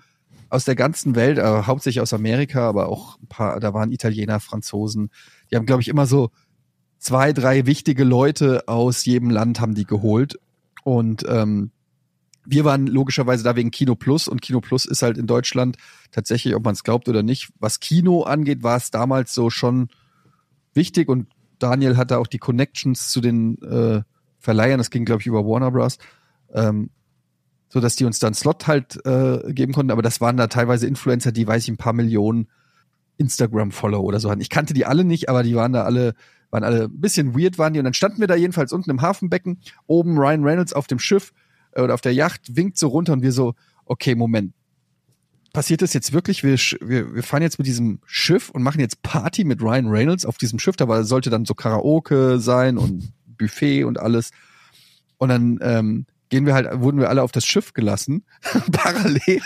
aus der ganzen Welt, äh, hauptsächlich aus Amerika, aber auch ein paar, da waren Italiener, Franzosen, die haben, glaube ich, immer so zwei, drei wichtige Leute aus jedem Land haben die geholt. Und ähm, wir waren logischerweise da wegen Kino Plus. Und Kino Plus ist halt in Deutschland tatsächlich, ob man es glaubt oder nicht, was Kino angeht, war es damals so schon wichtig und Daniel hatte auch die Connections zu den äh, Verleihern, das ging glaube ich über Warner Bros. Ähm, so dass die uns dann Slot halt äh, geben konnten, aber das waren da teilweise Influencer, die weiß ich ein paar Millionen Instagram-Follower oder so hatten. Ich kannte die alle nicht, aber die waren da alle waren alle ein bisschen weird waren die und dann standen wir da jedenfalls unten im Hafenbecken, oben Ryan Reynolds auf dem Schiff äh, oder auf der Yacht winkt so runter und wir so, okay, Moment. Passiert das jetzt wirklich? Wir, wir, wir fahren jetzt mit diesem Schiff und machen jetzt Party mit Ryan Reynolds auf diesem Schiff, da war, sollte dann so Karaoke sein und Buffet und alles. Und dann ähm, gehen wir halt, wurden wir alle auf das Schiff gelassen. Parallel.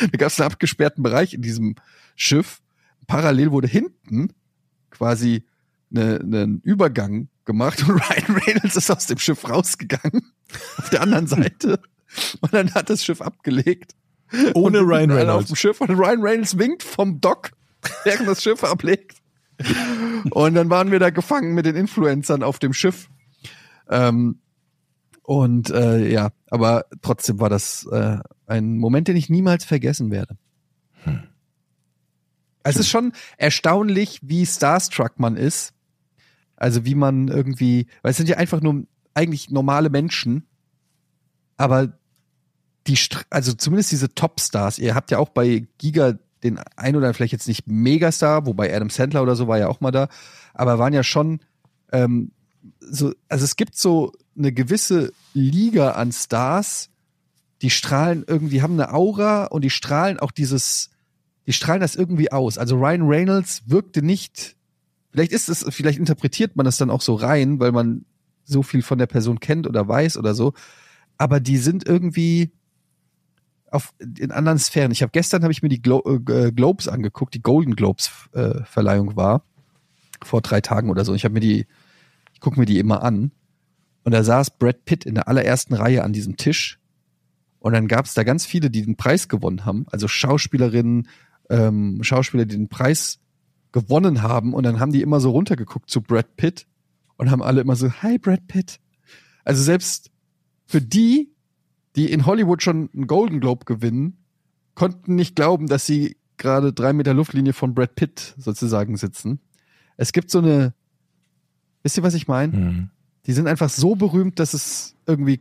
Da gab es einen abgesperrten Bereich in diesem Schiff. Parallel wurde hinten quasi eine, einen Übergang gemacht und Ryan Reynolds ist aus dem Schiff rausgegangen auf der anderen Seite und dann hat das Schiff abgelegt. Ohne Und Ryan alle Auf Reynolds. dem Schiff und Ryan Reynolds winkt vom Dock, während das Schiff ablegt. Und dann waren wir da gefangen mit den Influencern auf dem Schiff. Ähm, und äh, ja, aber trotzdem war das äh, ein Moment, den ich niemals vergessen werde. Es ist schon erstaunlich, wie starstruck man ist. Also wie man irgendwie, weil es sind ja einfach nur eigentlich normale Menschen, aber die, also zumindest diese Topstars, ihr habt ja auch bei Giga den ein oder vielleicht jetzt nicht Megastar, wobei Adam Sandler oder so war ja auch mal da, aber waren ja schon ähm, so, also es gibt so eine gewisse Liga an Stars, die strahlen irgendwie, haben eine Aura und die strahlen auch dieses, die strahlen das irgendwie aus. Also Ryan Reynolds wirkte nicht, vielleicht ist es, vielleicht interpretiert man das dann auch so rein, weil man so viel von der Person kennt oder weiß oder so, aber die sind irgendwie auf, in anderen Sphären. Ich habe gestern habe ich mir die Glo äh, Globes angeguckt, die Golden Globes äh, Verleihung war vor drei Tagen oder so. Ich habe mir die, ich gucke mir die immer an und da saß Brad Pitt in der allerersten Reihe an diesem Tisch und dann gab es da ganz viele, die den Preis gewonnen haben, also Schauspielerinnen, ähm, Schauspieler, die den Preis gewonnen haben und dann haben die immer so runtergeguckt zu Brad Pitt und haben alle immer so, hi Brad Pitt. Also selbst für die, die in Hollywood schon einen Golden Globe gewinnen, konnten nicht glauben, dass sie gerade drei Meter Luftlinie von Brad Pitt sozusagen sitzen. Es gibt so eine, wisst ihr, was ich meine? Hm. Die sind einfach so berühmt, dass es irgendwie,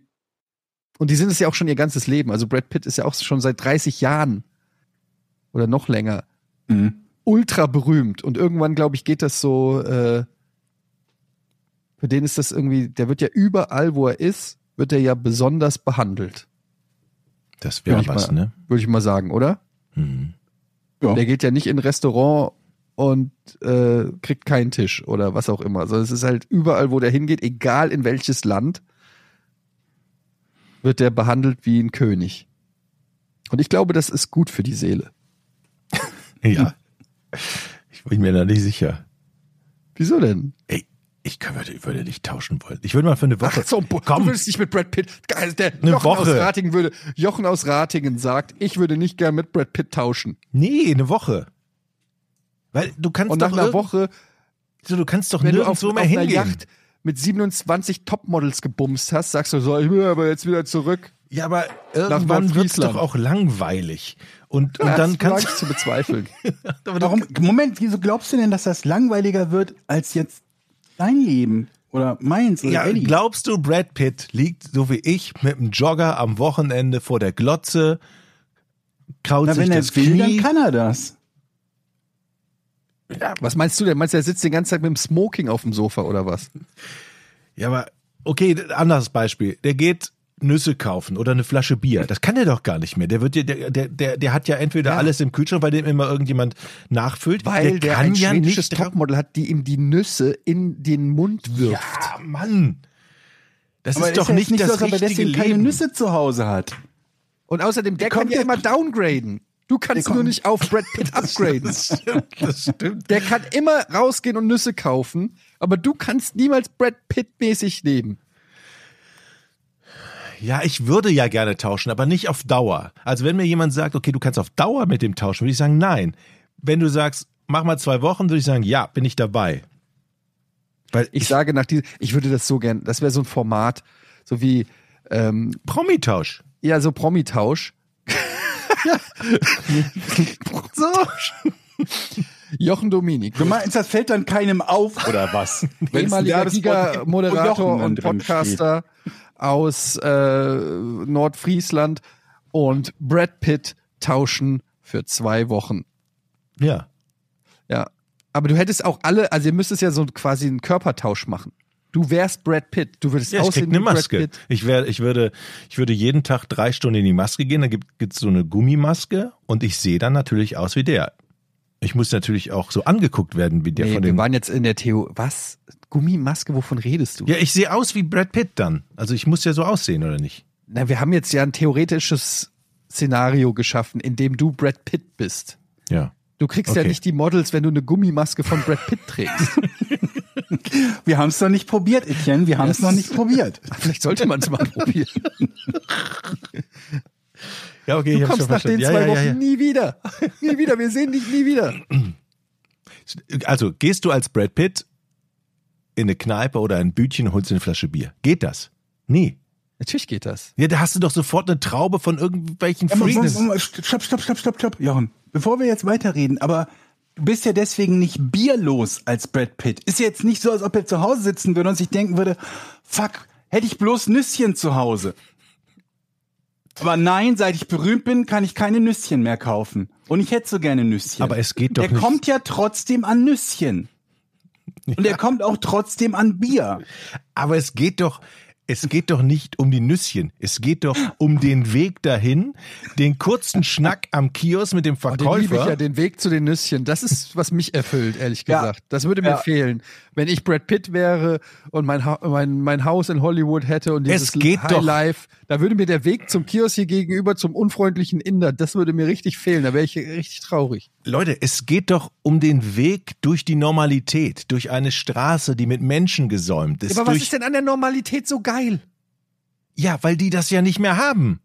und die sind es ja auch schon ihr ganzes Leben. Also Brad Pitt ist ja auch schon seit 30 Jahren oder noch länger Mhm. ultra berühmt. Und irgendwann, glaube ich, geht das so, äh, für den ist das irgendwie, der wird ja überall, wo er ist, wird er ja besonders behandelt. Das wäre was, mal- ne? Würde ich mal sagen, oder? Hm. Ja. Der geht ja nicht in ein Restaurant und äh, kriegt keinen Tisch oder was auch immer. Also es ist halt überall, wo der hingeht, egal in welches Land, wird der behandelt wie ein König. Und ich glaube, das ist gut für die Seele. Ja. Ich bin mir da nicht sicher. Wieso denn? Ey, ich würde, würde nicht tauschen wollen. Ich würde mal für eine Woche. Ach so, boah, du würdest nicht mit Brad Pitt. Geil, der Eine Jochen aus Woche. Ratingen würde, Jochen aus Ratingen sagt, ich würde nicht gern mit Brad Pitt tauschen. Nee, eine Woche. Weil du kannst Und doch nach einer Woche, so, du kannst doch wenn du auf, nirgendwo auf mehr einer hingehen. Yacht mit 27 Topmodels gebumst hast, sagst du so, ich will aber jetzt wieder zurück. Ja, aber irgendwann wird's doch auch langweilig. Und, und Ja, dann das kannst ich zu bezweifeln. aber du- Warum, Moment, wieso glaubst du denn, dass das langweiliger wird als jetzt dein Leben oder meins oder Ja, Eddie? glaubst du, Brad Pitt liegt so wie ich mit einem Jogger am Wochenende vor der Glotze, kraut Na, sich wenn er das will, dann Knie? kann er das. Was meinst du denn? Meinst du, er sitzt den ganzen Tag mit dem Smoking auf dem Sofa oder was? Ja, aber okay, anderes Beispiel. Der geht Nüsse kaufen oder eine Flasche Bier. Das kann er doch gar nicht mehr. Der wird ja, der, der, der, der hat ja entweder alles im Kühlschrank, bei dem immer irgendjemand nachfüllt. Weil der, ein ja schwedisches nicht Topmodel hat, die ihm die Nüsse in den Mund wirft. Ja, Mann. Das Aber ist doch ja nicht, jetzt das so, ob er richtige deswegen keine Leben. Nüsse zu Hause hat. Und außerdem, der, kann kommt ja ja- immer downgraden. Du kannst nur nicht auf Brad Pitt upgraden. Das stimmt. Der kann immer rausgehen und Nüsse kaufen, aber du kannst niemals Brad Pitt-mäßig leben. Ja, ich würde ja gerne tauschen, aber nicht auf Dauer. Also wenn mir jemand sagt, okay, du kannst auf Dauer mit dem tauschen, würde ich sagen, nein. Wenn du sagst, mach mal zwei Wochen, würde ich sagen, ja, bin ich dabei. Weil Ich sage nach diesem, ich würde das so gern, das wäre so ein Format, so wie, ähm, Promitausch. ja, so Promitausch. so. Jochen Dominik, Du meinst, das fällt dann keinem auf oder was? Ehemaliger Giga-Moderator und Podcaster aus äh, Nordfriesland und Brad Pitt tauschen für zwei Wochen. Ja. Ja. Aber du hättest auch alle, also ihr müsstest ja so quasi einen Körpertausch machen. Du wärst Brad Pitt. Du würdest Ja, ich krieg aussehen eine wie Brad Maske. Pitt. Ich, wär, ich, würde, ich würde jeden Tag drei Stunden in die Maske gehen, dann gibt es so eine Gummimaske und ich sehe dann natürlich aus wie der. Ich muss natürlich auch so angeguckt werden wie der Nee, von wir dem. waren jetzt in der Theo. Was? Gummimaske, wovon redest du? Ja, ich sehe aus wie Brad Pitt dann. Also ich muss ja so aussehen, oder nicht? Na, wir haben jetzt ja ein theoretisches Szenario geschaffen, in dem du Brad Pitt bist. Ja. Du kriegst ja Okay. nicht die Models, wenn du eine Gummimaske von Brad Pitt trägst. Wir haben es noch nicht probiert, Etienne. Wir haben es noch nicht probiert. Vielleicht sollte man es mal probieren. Ja, okay, Du kommst nach den ja, zwei ja, ja, Wochen ja. nie wieder. Nie wieder. Wir sehen dich nie wieder. Also, gehst du als Brad Pitt in eine Kneipe oder ein Bütchen und holst dir eine Flasche Bier? Geht das? Nee. Natürlich geht das. Ja, da hast du doch sofort eine Traube von irgendwelchen Ja, Freaks. Stopp, stopp, stopp, stopp, stopp. Jochen, bevor wir jetzt weiterreden, aber du bist ja deswegen nicht bierlos als Brad Pitt. Ist ja jetzt nicht so, als ob er zu Hause sitzen würde und sich denken würde, fuck, hätte ich bloß Nüsschen zu Hause. Aber nein, seit ich berühmt bin, kann ich keine Nüsschen mehr kaufen. Und ich hätte so gerne Nüsschen. Aber es geht doch Der nicht- kommt ja trotzdem an Nüsschen. Und er kommt auch trotzdem an Bier. Aber es geht doch, es geht doch nicht um die Nüsschen. Es geht doch um den Weg dahin, den kurzen Schnack am Kiosk mit dem Oh, den liebe ich Verkäufer. ja, den Weg zu den Nüsschen. Das ist, was mich erfüllt, ehrlich Ja. gesagt. Das würde mir Ja. fehlen. Wenn ich Brad Pitt wäre und mein, ha mein, mein Haus in Hollywood hätte und dieses Es geht High doch- Life, da würde mir der Weg zum Kiosk hier gegenüber, zum unfreundlichen Inder, das würde mir richtig fehlen. Da wäre ich richtig traurig. Leute, es geht doch um den Weg durch die Normalität, durch eine Straße, die mit Menschen gesäumt ist. Aber was ist denn an der Normalität so geil? Ja, weil die das ja nicht mehr haben.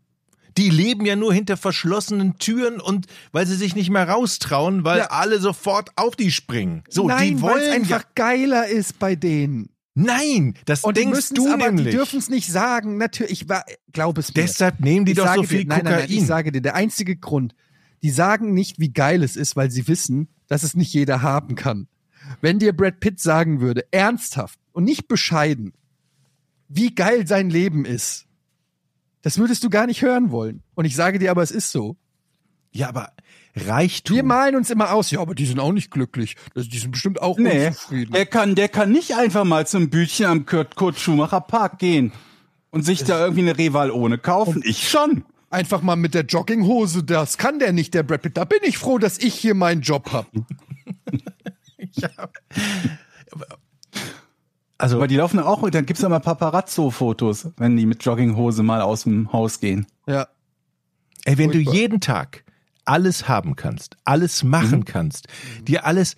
Die leben ja nur hinter verschlossenen Türen und weil sie sich nicht mehr raustrauen, weil Ja. alle sofort auf die springen. So, Nein, die weil es wollen einfach ja, geiler ist bei denen. Nein, das Und die denkst du aber, die nämlich. dürfen es nicht sagen. Natürlich, ich war, glaub es mir. Deshalb nehmen die Ich doch so viel dir, nein, Kokain. Nein, nein, ich sage dir, der einzige Grund, die sagen nicht, wie geil es ist, weil sie wissen, dass es nicht jeder haben kann. Wenn dir Brad Pitt sagen würde, ernsthaft und nicht bescheiden, wie geil sein Leben ist, das würdest du gar nicht hören wollen. Und ich sage dir aber, es ist so. ja, aber Reichtum. Wir malen uns immer aus, ja, aber die sind auch nicht glücklich. Das- Die sind bestimmt auch Nee, unzufrieden. der kann, der kann nicht einfach mal zum Bütchen am Kurt, Kurt Schumacher Park gehen und sich da irgendwie eine Reval ohne kaufen. Ich schon. Einfach mal mit der Jogginghose, das kann der nicht, der Brad Pitt. Da bin ich froh, dass ich hier meinen Job hab. Also, Aber die laufen auch, dann gibt's ja mal Paparazzo-Fotos, wenn die mit Jogginghose mal aus dem Haus gehen. Ja. ey, wenn du furchtbar. jeden Tag alles haben kannst, alles machen kannst, dir alles,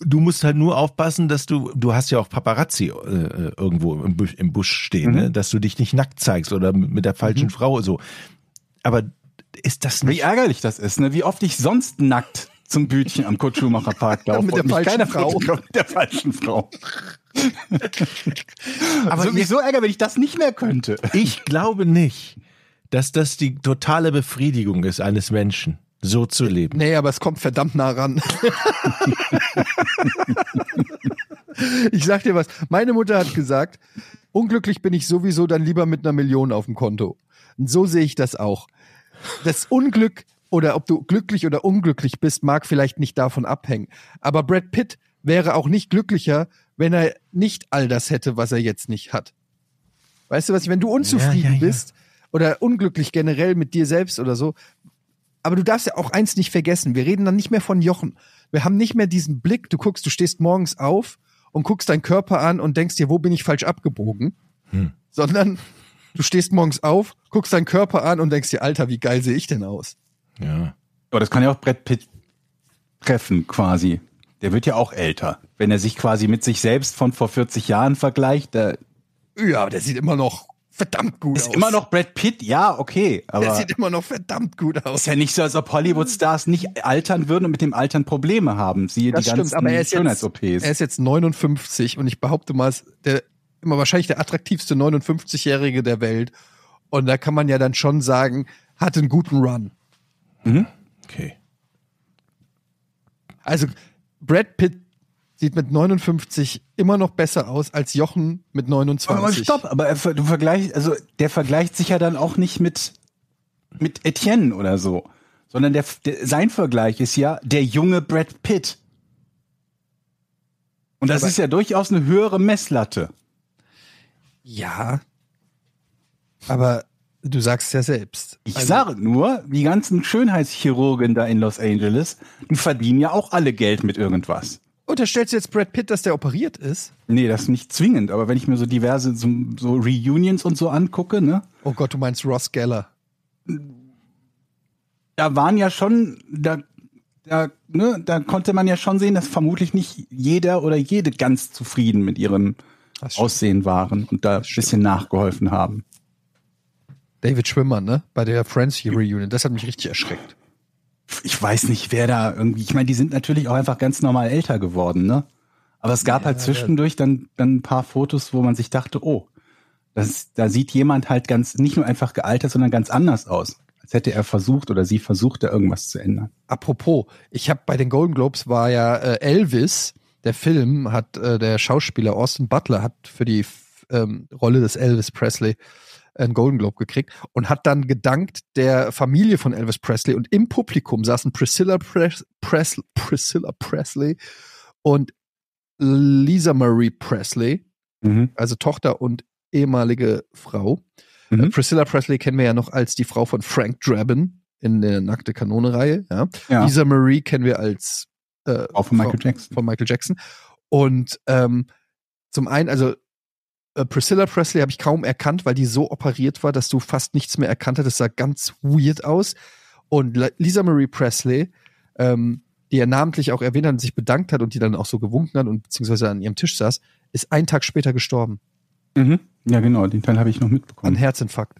du musst halt nur aufpassen, dass du, du hast ja auch Paparazzi äh, irgendwo im Busch, im Busch stehen, ne? dass du dich nicht nackt zeigst oder mit der falschen Frau so. Aber ist das Wie nicht ärgerlich das ist, ne? Wie oft ich sonst nackt zum Bütchen am Kurt Schumacher Park laufe Mit der und mich falschen Frau. mit der falschen Frau. Aber Aber wirklich so ärger, wenn ich das nicht mehr könnte. Ich glaube nicht, dass das die totale Befriedigung ist eines Menschen, so zu leben. Nee, aber es kommt verdammt nah ran. ich sag dir was. Meine Mutter hat gesagt, unglücklich bin ich sowieso dann lieber mit einer Million auf dem Konto. Und so sehe ich das auch. Das Unglück oder ob du glücklich oder unglücklich bist, mag vielleicht nicht davon abhängen. Aber Brad Pitt wäre auch nicht glücklicher, wenn er nicht all das hätte, was er jetzt nicht hat. Weißt du was? ich- Wenn du unzufrieden Ja, ja, ja. bist oder unglücklich generell mit dir selbst oder so, aber du darfst ja auch eins nicht vergessen. Wir reden dann nicht mehr von Jochen. Wir haben nicht mehr diesen Blick. Du guckst, du stehst morgens auf und guckst deinen Körper an und denkst dir, wo bin ich falsch abgebogen? Sondern du stehst morgens auf, guckst deinen Körper an und denkst dir, Alter, wie geil sehe ich denn aus? Ja. Aber das kann ja auch Brad Pitt treffen, quasi. Der wird ja auch älter. Wenn er sich quasi mit sich selbst von vor 40 Jahren vergleicht, der Ja, aber der sieht immer noch verdammt gut ist aus. immer noch Brad Pitt, ja, okay. Der Aber sieht immer noch verdammt gut aus. ist ja nicht so, als ob Hollywood-Stars nicht altern würden und mit dem Altern Probleme haben. Siehe Das die stimmt, ganzen aber er ist, jetzt, Schönheits-OPs. er ist jetzt 59 und ich behaupte mal, ist der immer wahrscheinlich der attraktivste 59-Jährige der Welt. Und da kann man ja dann schon sagen, hat einen guten Run. Okay. Also Brad Pitt sieht mit 59 immer noch besser aus als Jochen mit 29. Aber stopp, aber er, du vergleichst, also der vergleicht sich ja dann auch nicht mit, mit Etienne oder so, sondern der, der, sein Vergleich ist ja der junge Brad Pitt. Und das Aber- ist ja durchaus eine höhere Messlatte. Ja. Aber du sagst ja selbst. Ich Also, sage nur, die ganzen Schönheitschirurgen da in Los Angeles, die verdienen ja auch alle Geld mit irgendwas. Unterstellst du jetzt Brad Pitt, dass der operiert ist? Nee, das ist nicht zwingend, aber wenn ich mir so diverse so, so Reunions und so angucke, ne, Oh Gott, du meinst Ross Geller. da waren ja schon, da, da, ne, da konnte man ja schon sehen, dass vermutlich nicht jeder oder jede ganz zufrieden mit ihrem. Aussehen waren und da ein bisschen nachgeholfen haben. David Schwimmer, ne? Bei der Friends Reunion. Das hat mich richtig erschreckt. Ich weiß nicht, wer da irgendwie, ich meine, die sind natürlich auch einfach ganz normal älter geworden, ne? Aber es gab halt zwischendurch dann, dann ein paar Fotos, wo man sich dachte, oh, das, da sieht jemand halt ganz, nicht nur einfach gealtert, sondern ganz anders aus. Als hätte er versucht oder sie versucht, da irgendwas zu ändern. Apropos, ich habe bei den Golden Globes war ja äh, Elvis, der Film, hat äh, der Schauspieler Austin Butler hat für die ähm, Rolle des Elvis Presley einen Golden Globe gekriegt und hat dann gedankt der Familie von Elvis Presley und im Publikum saßen Priscilla, Pres Pres Priscilla Presley und Lisa Marie Presley, Mhm. also Tochter und ehemalige Frau. Mhm. Äh, Priscilla Presley kennen wir ja noch als die Frau von Frank Drabin in der Nackte Kanone-Reihe. Ja. Ja, Lisa Marie kennen wir als äh, auch von Michael Frau- Jackson. von Michael Jackson. Und ähm, zum einen, also Priscilla Presley habe ich kaum erkannt, weil die so operiert war, dass du fast nichts mehr erkannt hast. Das sah ganz weird aus. Und Lisa Marie Presley, ähm, die er namentlich auch erwähnt hat und sich bedankt hat und die dann auch so gewunken hat und beziehungsweise an ihrem Tisch saß, ist einen Tag später gestorben. Mhm. Ja, genau, den Teil habe ich noch An mitbekommen. Herzinfarkt.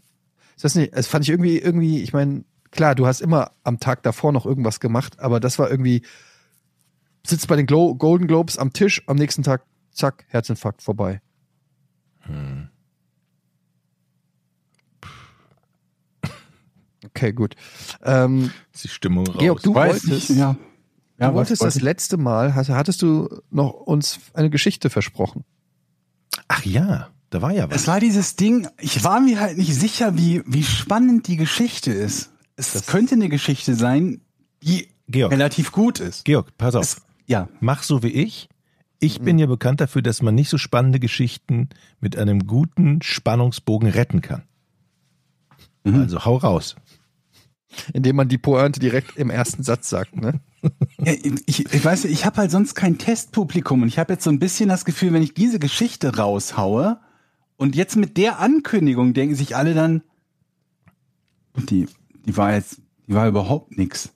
Ist das nicht, das fand ich irgendwie, irgendwie, ich meine, klar, du hast immer am Tag davor noch irgendwas gemacht, aber das war irgendwie, sitzt bei den Glo Golden Globes am Tisch, am nächsten Tag, zack, Herzinfarkt vorbei. Okay, gut. Ähm, Ist die Stimmung raus. Georg, du Weiß wolltest, nicht, ja. Ja, du wolltest das letzte Mal, hast, hattest du noch uns eine Geschichte versprochen? Ach ja, da war ja Es was. war dieses Ding, ich war mir halt nicht sicher, wie, wie spannend die Geschichte ist. Es könnte eine Geschichte sein, die Georg. relativ gut ist. Georg, pass auf. Es, ja, Mach so wie ich. Ich Mhm. bin ja bekannt dafür, dass man nicht so spannende Geschichten mit einem guten Spannungsbogen retten kann. Mhm. Also hau raus. Indem man die Pointe direkt im ersten Satz sagt, ne? Ja, ich, ich weiß, ich habe halt sonst kein Testpublikum und ich habe jetzt so ein bisschen das Gefühl, wenn ich diese Geschichte raushaue und jetzt mit der Ankündigung denken sich alle dann, die, die war jetzt, die war überhaupt nix.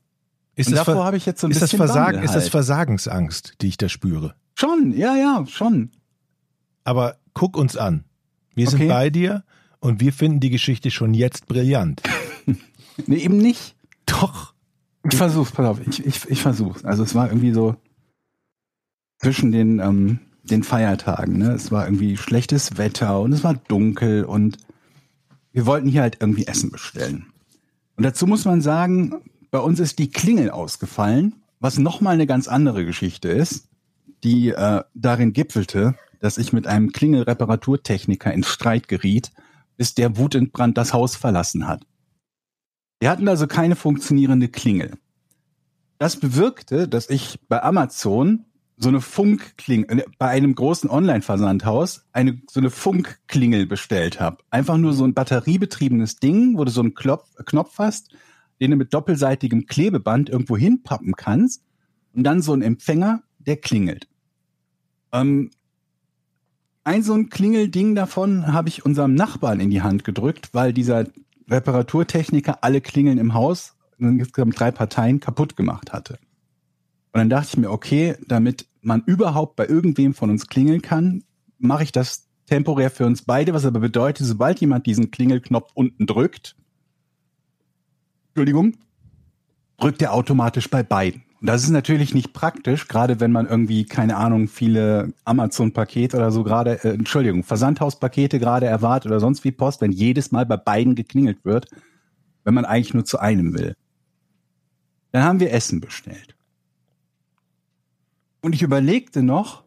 Ist Und das, davor Ver- habe ich jetzt so ein ist das bisschen Versagen, ist das halt. Versagensangst, die ich da spüre? Schon, ja, ja, schon. Aber guck uns an. Wir sind Okay. bei dir und wir finden die Geschichte schon jetzt brillant. Nee, eben nicht. Doch. Ich versuch's, pass auf, ich, ich, ich versuch's. Also es war irgendwie so zwischen den, ähm, den Feiertagen, ne? Es war irgendwie schlechtes Wetter und es war dunkel und wir wollten hier halt irgendwie Essen bestellen. Und dazu muss man sagen, bei uns ist die Klingel ausgefallen, was nochmal eine ganz andere Geschichte ist, die äh, darin gipfelte, dass ich mit einem Klingelreparaturtechniker in Streit geriet, bis der wutentbrannt das Haus verlassen hat. Wir hatten also keine funktionierende Klingel. Das bewirkte, dass ich bei Amazon so eine Funkklingel, bei einem großen Online-Versandhaus eine, so eine Funkklingel bestellt habe. Einfach nur so ein batteriebetriebenes Ding, wo du so einen Klopf, Knopf hast, den du mit doppelseitigem Klebeband irgendwo hinpappen kannst und dann so ein Empfänger, der klingelt. Ähm, ein so ein Klingelding davon habe ich unserem Nachbarn in die Hand gedrückt, weil dieser Reparaturtechniker alle Klingeln im Haus, insgesamt drei Parteien, kaputt gemacht hatte. Und dann dachte ich mir, okay, damit man überhaupt bei irgendwem von uns klingeln kann, mache ich das temporär für uns beide, was aber bedeutet, sobald jemand diesen Klingelknopf unten drückt, Entschuldigung, drückt er automatisch bei beiden. Und das ist natürlich nicht praktisch, gerade wenn man irgendwie, keine Ahnung, viele Amazon-Pakete oder so gerade, äh, Entschuldigung, Versandhauspakete gerade erwartet oder sonst wie Post, wenn jedes Mal bei beiden geklingelt wird, wenn man eigentlich nur zu einem will. Dann haben wir Essen bestellt. Und ich überlegte noch,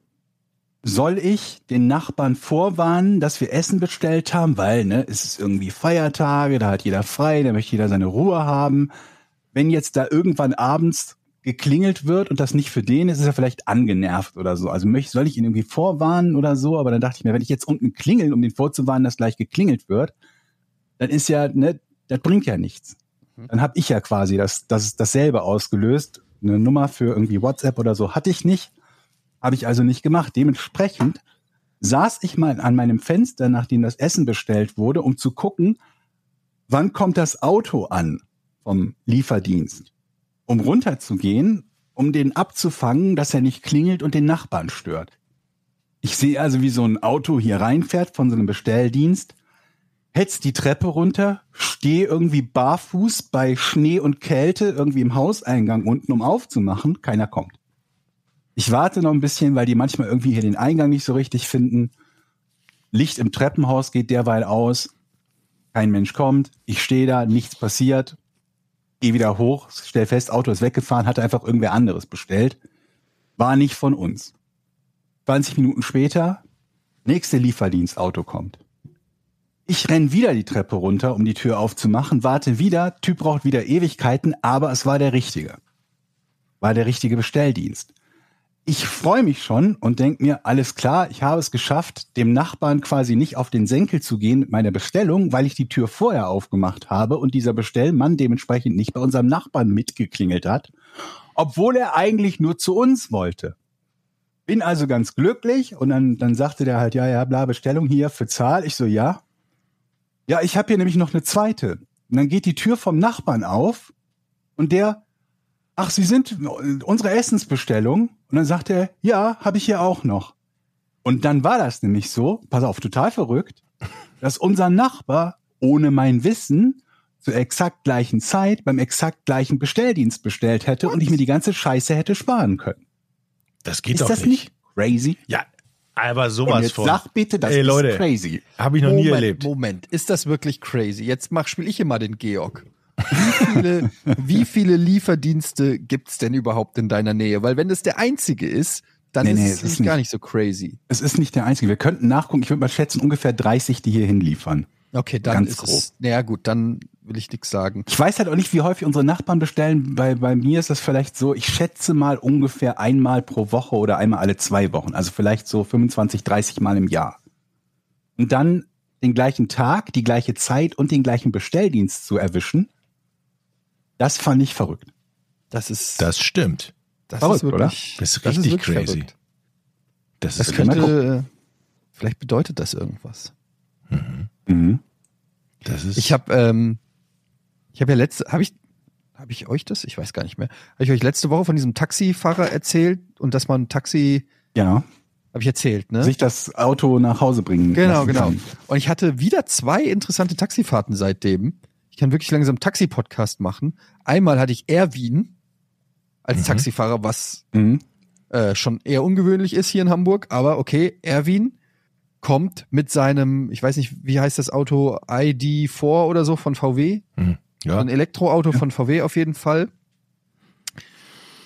soll ich den Nachbarn vorwarnen, dass wir Essen bestellt haben, weil ne, es ist irgendwie Feiertage, da hat jeder frei, da möchte jeder seine Ruhe haben. Wenn jetzt da irgendwann abends geklingelt wird und das nicht für den ist, ist er vielleicht angenervt oder so. Also möchte, soll ich ihn irgendwie vorwarnen oder so, aber dann dachte ich mir, wenn ich jetzt unten klingel, um den vorzuwarnen, dass gleich geklingelt wird, dann ist ja, ne, das bringt ja nichts. Dann habe ich ja quasi das, das dasselbe ausgelöst. Eine Nummer für irgendwie WhatsApp oder so hatte ich nicht. Habe ich also nicht gemacht. Dementsprechend saß ich mal an meinem Fenster, nachdem das Essen bestellt wurde, um zu gucken, wann kommt das Auto an vom Lieferdienst, um runterzugehen, um den abzufangen, dass er nicht klingelt und den Nachbarn stört. Ich sehe also, wie so ein Auto hier reinfährt von so einem Bestelldienst, hetz die Treppe runter, stehe irgendwie barfuß bei Schnee und Kälte irgendwie im Hauseingang unten, um aufzumachen. Keiner kommt. Ich warte noch ein bisschen, weil die manchmal irgendwie hier den Eingang nicht so richtig finden. Licht im Treppenhaus geht derweil aus. Kein Mensch kommt. Ich stehe da, nichts passiert. Geh wieder hoch, stell fest, Auto ist weggefahren, hatte einfach irgendwer anderes bestellt. War nicht von uns. 20 Minuten später, nächste Lieferdienstauto kommt. Ich renn wieder die Treppe runter, um die Tür aufzumachen, warte wieder, Typ braucht wieder Ewigkeiten, aber es war der richtige. War der richtige Bestelldienst. Ich freue mich schon und denk mir, alles klar, ich habe es geschafft, dem Nachbarn quasi nicht auf den Senkel zu gehen mit meiner Bestellung, weil ich die Tür vorher aufgemacht habe und dieser Bestellmann dementsprechend nicht bei unserem Nachbarn mitgeklingelt hat, obwohl er eigentlich nur zu uns wollte. Bin also ganz glücklich und dann, dann sagte der halt, ja, ja, bla, Bestellung hier für Zahl. Ich so, ja. Ja, ich habe hier nämlich noch eine zweite. Und dann geht die Tür vom Nachbarn auf und der, ach, Sie sind unsere Essensbestellung. Und dann sagt er, ja, habe ich hier auch noch. Und dann war das nämlich so, pass auf, total verrückt, dass unser Nachbar ohne mein Wissen zur exakt gleichen Zeit beim exakt gleichen Bestelldienst bestellt hätte und ich mir die ganze Scheiße hätte sparen können. Das geht Ist doch das nicht crazy? Ja, aber Und sowas jetzt von. sag bitte, das Ey, Leute, ist crazy. Habe ich noch nie Moment, erlebt. Moment, ist das wirklich crazy? Jetzt mach, spiel ich immer den Georg. Wie viele, wie viele Lieferdienste gibt's denn überhaupt in deiner Nähe? Weil wenn das der einzige ist, dann Nee, ist nee, es ist nicht. gar nicht so crazy. Es ist nicht der einzige. Wir könnten nachgucken. Ich würde mal schätzen, ungefähr 30, die hier hinliefern. Okay, dann Ganz ist grob. es. Naja, gut, dann will ich nichts sagen. Ich weiß halt auch nicht, wie häufig unsere Nachbarn bestellen. Bei, bei mir ist das vielleicht so, ich schätze mal ungefähr einmal pro Woche oder einmal alle zwei Wochen. Also vielleicht so 25, 30 Mal im Jahr. Und dann den gleichen Tag, die gleiche Zeit und den gleichen Bestelldienst zu erwischen, Das fand ich verrückt. Das ist, Das stimmt. das verrückt, ist wirklich, Das ist richtig wirklich crazy. verrückt. Das, Das ist könnte, vielleicht bedeutet das irgendwas. Mhm. das ist Ich habe, ähm, ich habe ja letzte, habe ich, habe ich euch das? Ich weiß gar nicht mehr. Habe ich euch letzte Woche von diesem Taxifahrer erzählt und dass man Taxi, Ja, habe ich erzählt, ne? sich das Auto nach Hause bringen. Genau, genau. kann. Und ich hatte wieder zwei interessante Taxifahrten seitdem. Ich kann wirklich langsam Taxi-Podcast machen. Einmal hatte ich Erwin als Taxifahrer, was Mhm. äh, schon eher ungewöhnlich ist hier in Hamburg. Aber okay, Erwin kommt mit seinem, ich weiß nicht, wie heißt das Auto, ID4 oder so von VW. Hm. ja. Ein Elektroauto von VW auf jeden Fall.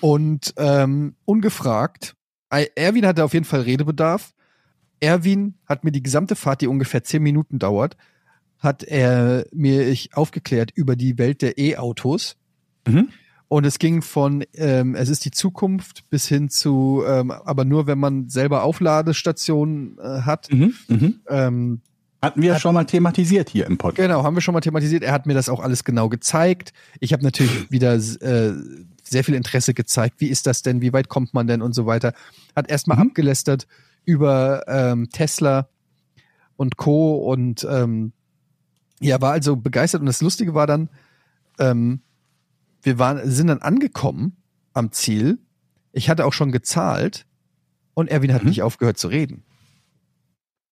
Und ähm, ungefragt, Erwin hatte auf jeden Fall Redebedarf. Erwin hat mir die gesamte Fahrt, die ungefähr zehn Minuten dauert, hat er mir ich aufgeklärt über die Welt der E-Autos. Mhm. Und es ging von, ähm, es ist die Zukunft bis hin zu, ähm, aber nur wenn man selber Aufladestationen äh, hat. Mhm. Mhm. Ähm, Hatten wir ja schon mal thematisiert hier im Podcast. Genau, haben wir schon mal thematisiert. Er hat mir das auch alles genau gezeigt. Ich habe natürlich wieder äh, sehr viel Interesse gezeigt. Wie ist das denn? Wie weit kommt man denn und so weiter? Hat erstmal Mhm. abgelästert über ähm, Tesla und Co. Und ähm, ja, war also begeistert. Und das Lustige war dann, ähm, wir waren, sind dann angekommen am Ziel. Ich hatte auch schon gezahlt und Erwin hat Mhm. nicht aufgehört zu reden.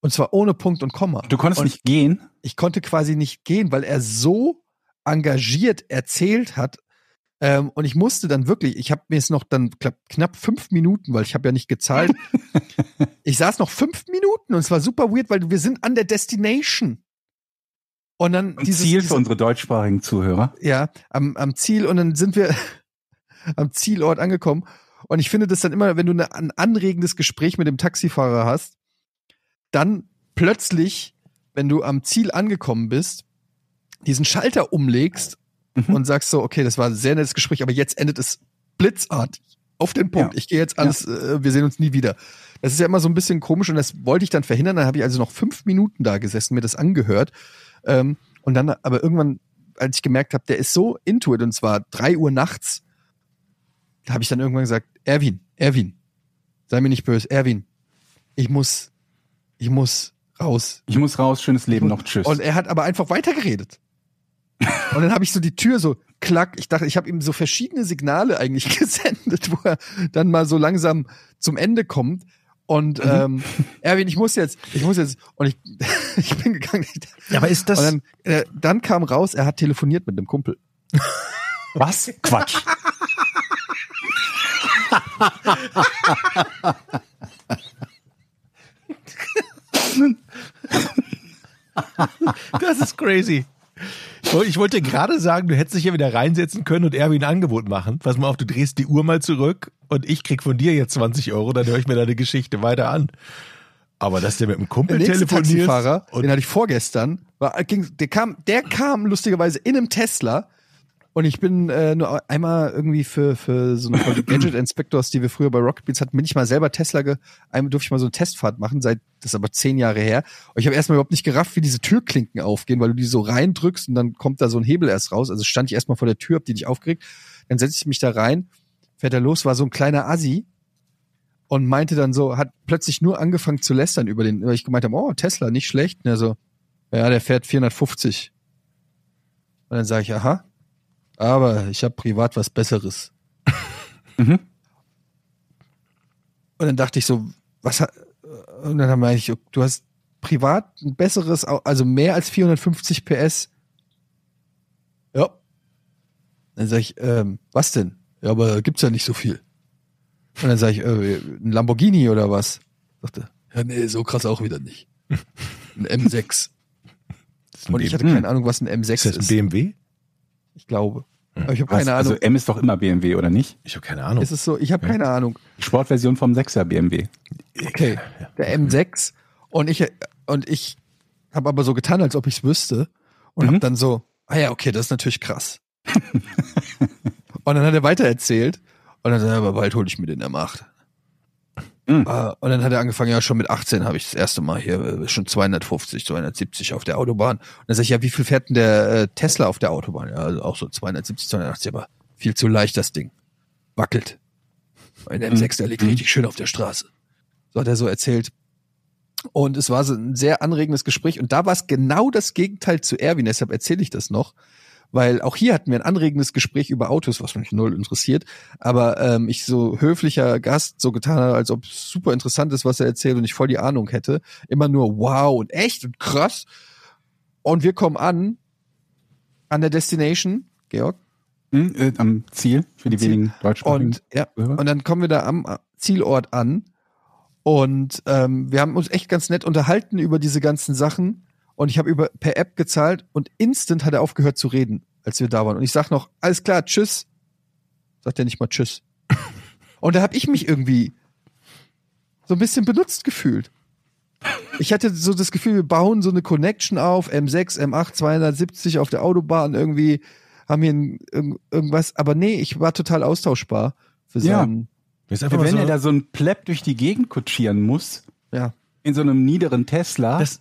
Und zwar ohne Punkt und Komma. Du konntest und nicht gehen. ich konnte quasi nicht gehen, weil er so engagiert erzählt hat. Ähm, und ich musste dann wirklich, ich habe mir jetzt noch dann knapp, knapp fünf Minuten, weil ich habe ja nicht gezahlt. ich saß noch fünf Minuten und es war super weird, weil wir sind an der Destination. Und dann Ein dieses, Ziel für unsere deutschsprachigen Zuhörer. ja, am, am Ziel und dann sind wir am Zielort angekommen. Und ich finde das dann immer, wenn du eine, ein anregendes Gespräch mit dem Taxifahrer hast, dann plötzlich, wenn du am Ziel angekommen bist, diesen Schalter umlegst Mhm. und sagst so, okay, das war ein sehr nettes Gespräch, aber jetzt endet es blitzartig. Auf den Punkt. Ja. Ich gehe jetzt alles, äh, wir sehen uns nie wieder. Das ist ja immer so ein bisschen komisch und das wollte ich dann verhindern. Dann habe ich also noch fünf Minuten da gesessen, mir das angehört. Ähm, und dann aber irgendwann, als ich gemerkt habe, der ist so into it und zwar drei Uhr nachts, da habe ich dann irgendwann gesagt, Erwin, Erwin, sei mir nicht böse, Erwin, ich muss, ich muss raus. Ich muss raus, schönes Leben noch, tschüss. Und er hat aber einfach weitergeredet. Und dann habe ich so die Tür so klack, ich dachte, ich habe ihm so verschiedene Signale eigentlich gesendet, wo er dann mal so langsam zum Ende kommt. Und ähm, Erwin, ich muss jetzt, ich muss jetzt, und ich, ich bin gegangen. aber ist das, Und dann, äh, dann kam raus, er hat telefoniert mit einem Kumpel. Was? Quatsch. das ist crazy. Ich wollte gerade sagen, du hättest dich ja wieder reinsetzen können und Erwin ein Angebot machen. Pass mal auf, du drehst die Uhr mal zurück und ich krieg von dir jetzt 20 Euro, dann höre ich mir deine Geschichte weiter an. Aber dass der mit einem Kumpel Der telefoniert Taxifahrer, den hatte ich vorgestern, war, ging, der kam, der kam lustigerweise in einem Tesla und ich bin äh, nur einmal irgendwie für für so eine Folge Gadget Inspectors, die wir früher bei Rocket Beats hatten, bin ich mal selber Tesla, ge einmal durfte ich mal so eine Testfahrt machen, seit das ist aber zehn Jahre her. Und ich habe erstmal überhaupt nicht gerafft, wie diese Türklinken aufgehen, weil du die so reindrückst und dann kommt da so ein Hebel erst raus. Also stand ich erstmal vor der Tür, hab die nicht aufgeregt. Dann setze ich mich da rein, fährt er los, war so ein kleiner Assi und meinte dann so, hat plötzlich nur angefangen zu lästern über den, weil ich gemeint habe, oh, Tesla, nicht schlecht. Und er so, ja, der fährt 450. Und dann sage ich, aha, aber ich habe privat was Besseres. Mhm. Und dann dachte ich so, was hat, und dann meinte ich, du hast privat ein besseres, also mehr als 450 PS. Ja. Dann sage ich, ähm, was denn? Ja, aber gibt's ja nicht so viel. Und dann sage ich, äh, ein Lamborghini oder was? Sagte, ja, nee, so krass auch wieder nicht. Ein M6. ist ein Und ich hatte keine Ahnung, was ein M6 ist das ein ist. BMW? Ich glaube. Aber ich habe keine Ahnung. Also M ist doch immer BMW, oder nicht? Ich habe keine Ahnung. ist es so? Ich habe keine Ahnung. Sportversion vom 6er BMW. Okay, der M6 und ich und ich habe aber so getan, als ob ich es wüsste und Mhm. habe dann so, ah ja, okay, das ist natürlich krass. und dann hat er weiter erzählt und dann sagt er, aber bald hole ich mir den M8. Äh, und dann hat er angefangen, ja, schon mit 18 habe ich das erste Mal hier äh, schon 250, 270 auf der Autobahn. Und dann sag ich, ja, wie viel fährt denn der äh, Tesla auf der Autobahn? Ja, also auch so 270, 280, aber viel zu leicht das Ding. Wackelt. Ein M6, der liegt richtig schön auf der Straße. So hat er so erzählt. Und es war so ein sehr anregendes Gespräch. Und da war es genau das Gegenteil zu Erwin, deshalb erzähle ich das noch. Weil auch hier hatten wir ein anregendes Gespräch über Autos, was mich null interessiert. Aber ähm, ich so höflicher Gast so getan habe, als ob es super interessant ist, was er erzählt und ich voll die Ahnung hätte. Immer nur wow und echt und krass. Und wir kommen an, an der Destination, Georg. Hm, äh, am Ziel für die Ziel. wenigen Deutschsprachigen. Und, ja, und dann kommen wir da am Zielort an und ähm, wir haben uns echt ganz nett unterhalten über diese ganzen Sachen und ich habe über per App gezahlt und instant hat er aufgehört zu reden, als wir da waren. Und ich sag noch, alles klar, tschüss. Sagt er nicht mal tschüss. Und da habe ich mich irgendwie so ein bisschen benutzt gefühlt. Ich hatte so das Gefühl, wir bauen so eine Connection auf, M6, M8, 270 auf der Autobahn irgendwie, haben hier ein, irgend- irgendwas, aber nee, ich war total austauschbar für Ja. seinen, Ist einfach mal Wenn so, er da so ein Plepp durch die Gegend kutschieren muss, ja. in so einem niederen Tesla, das,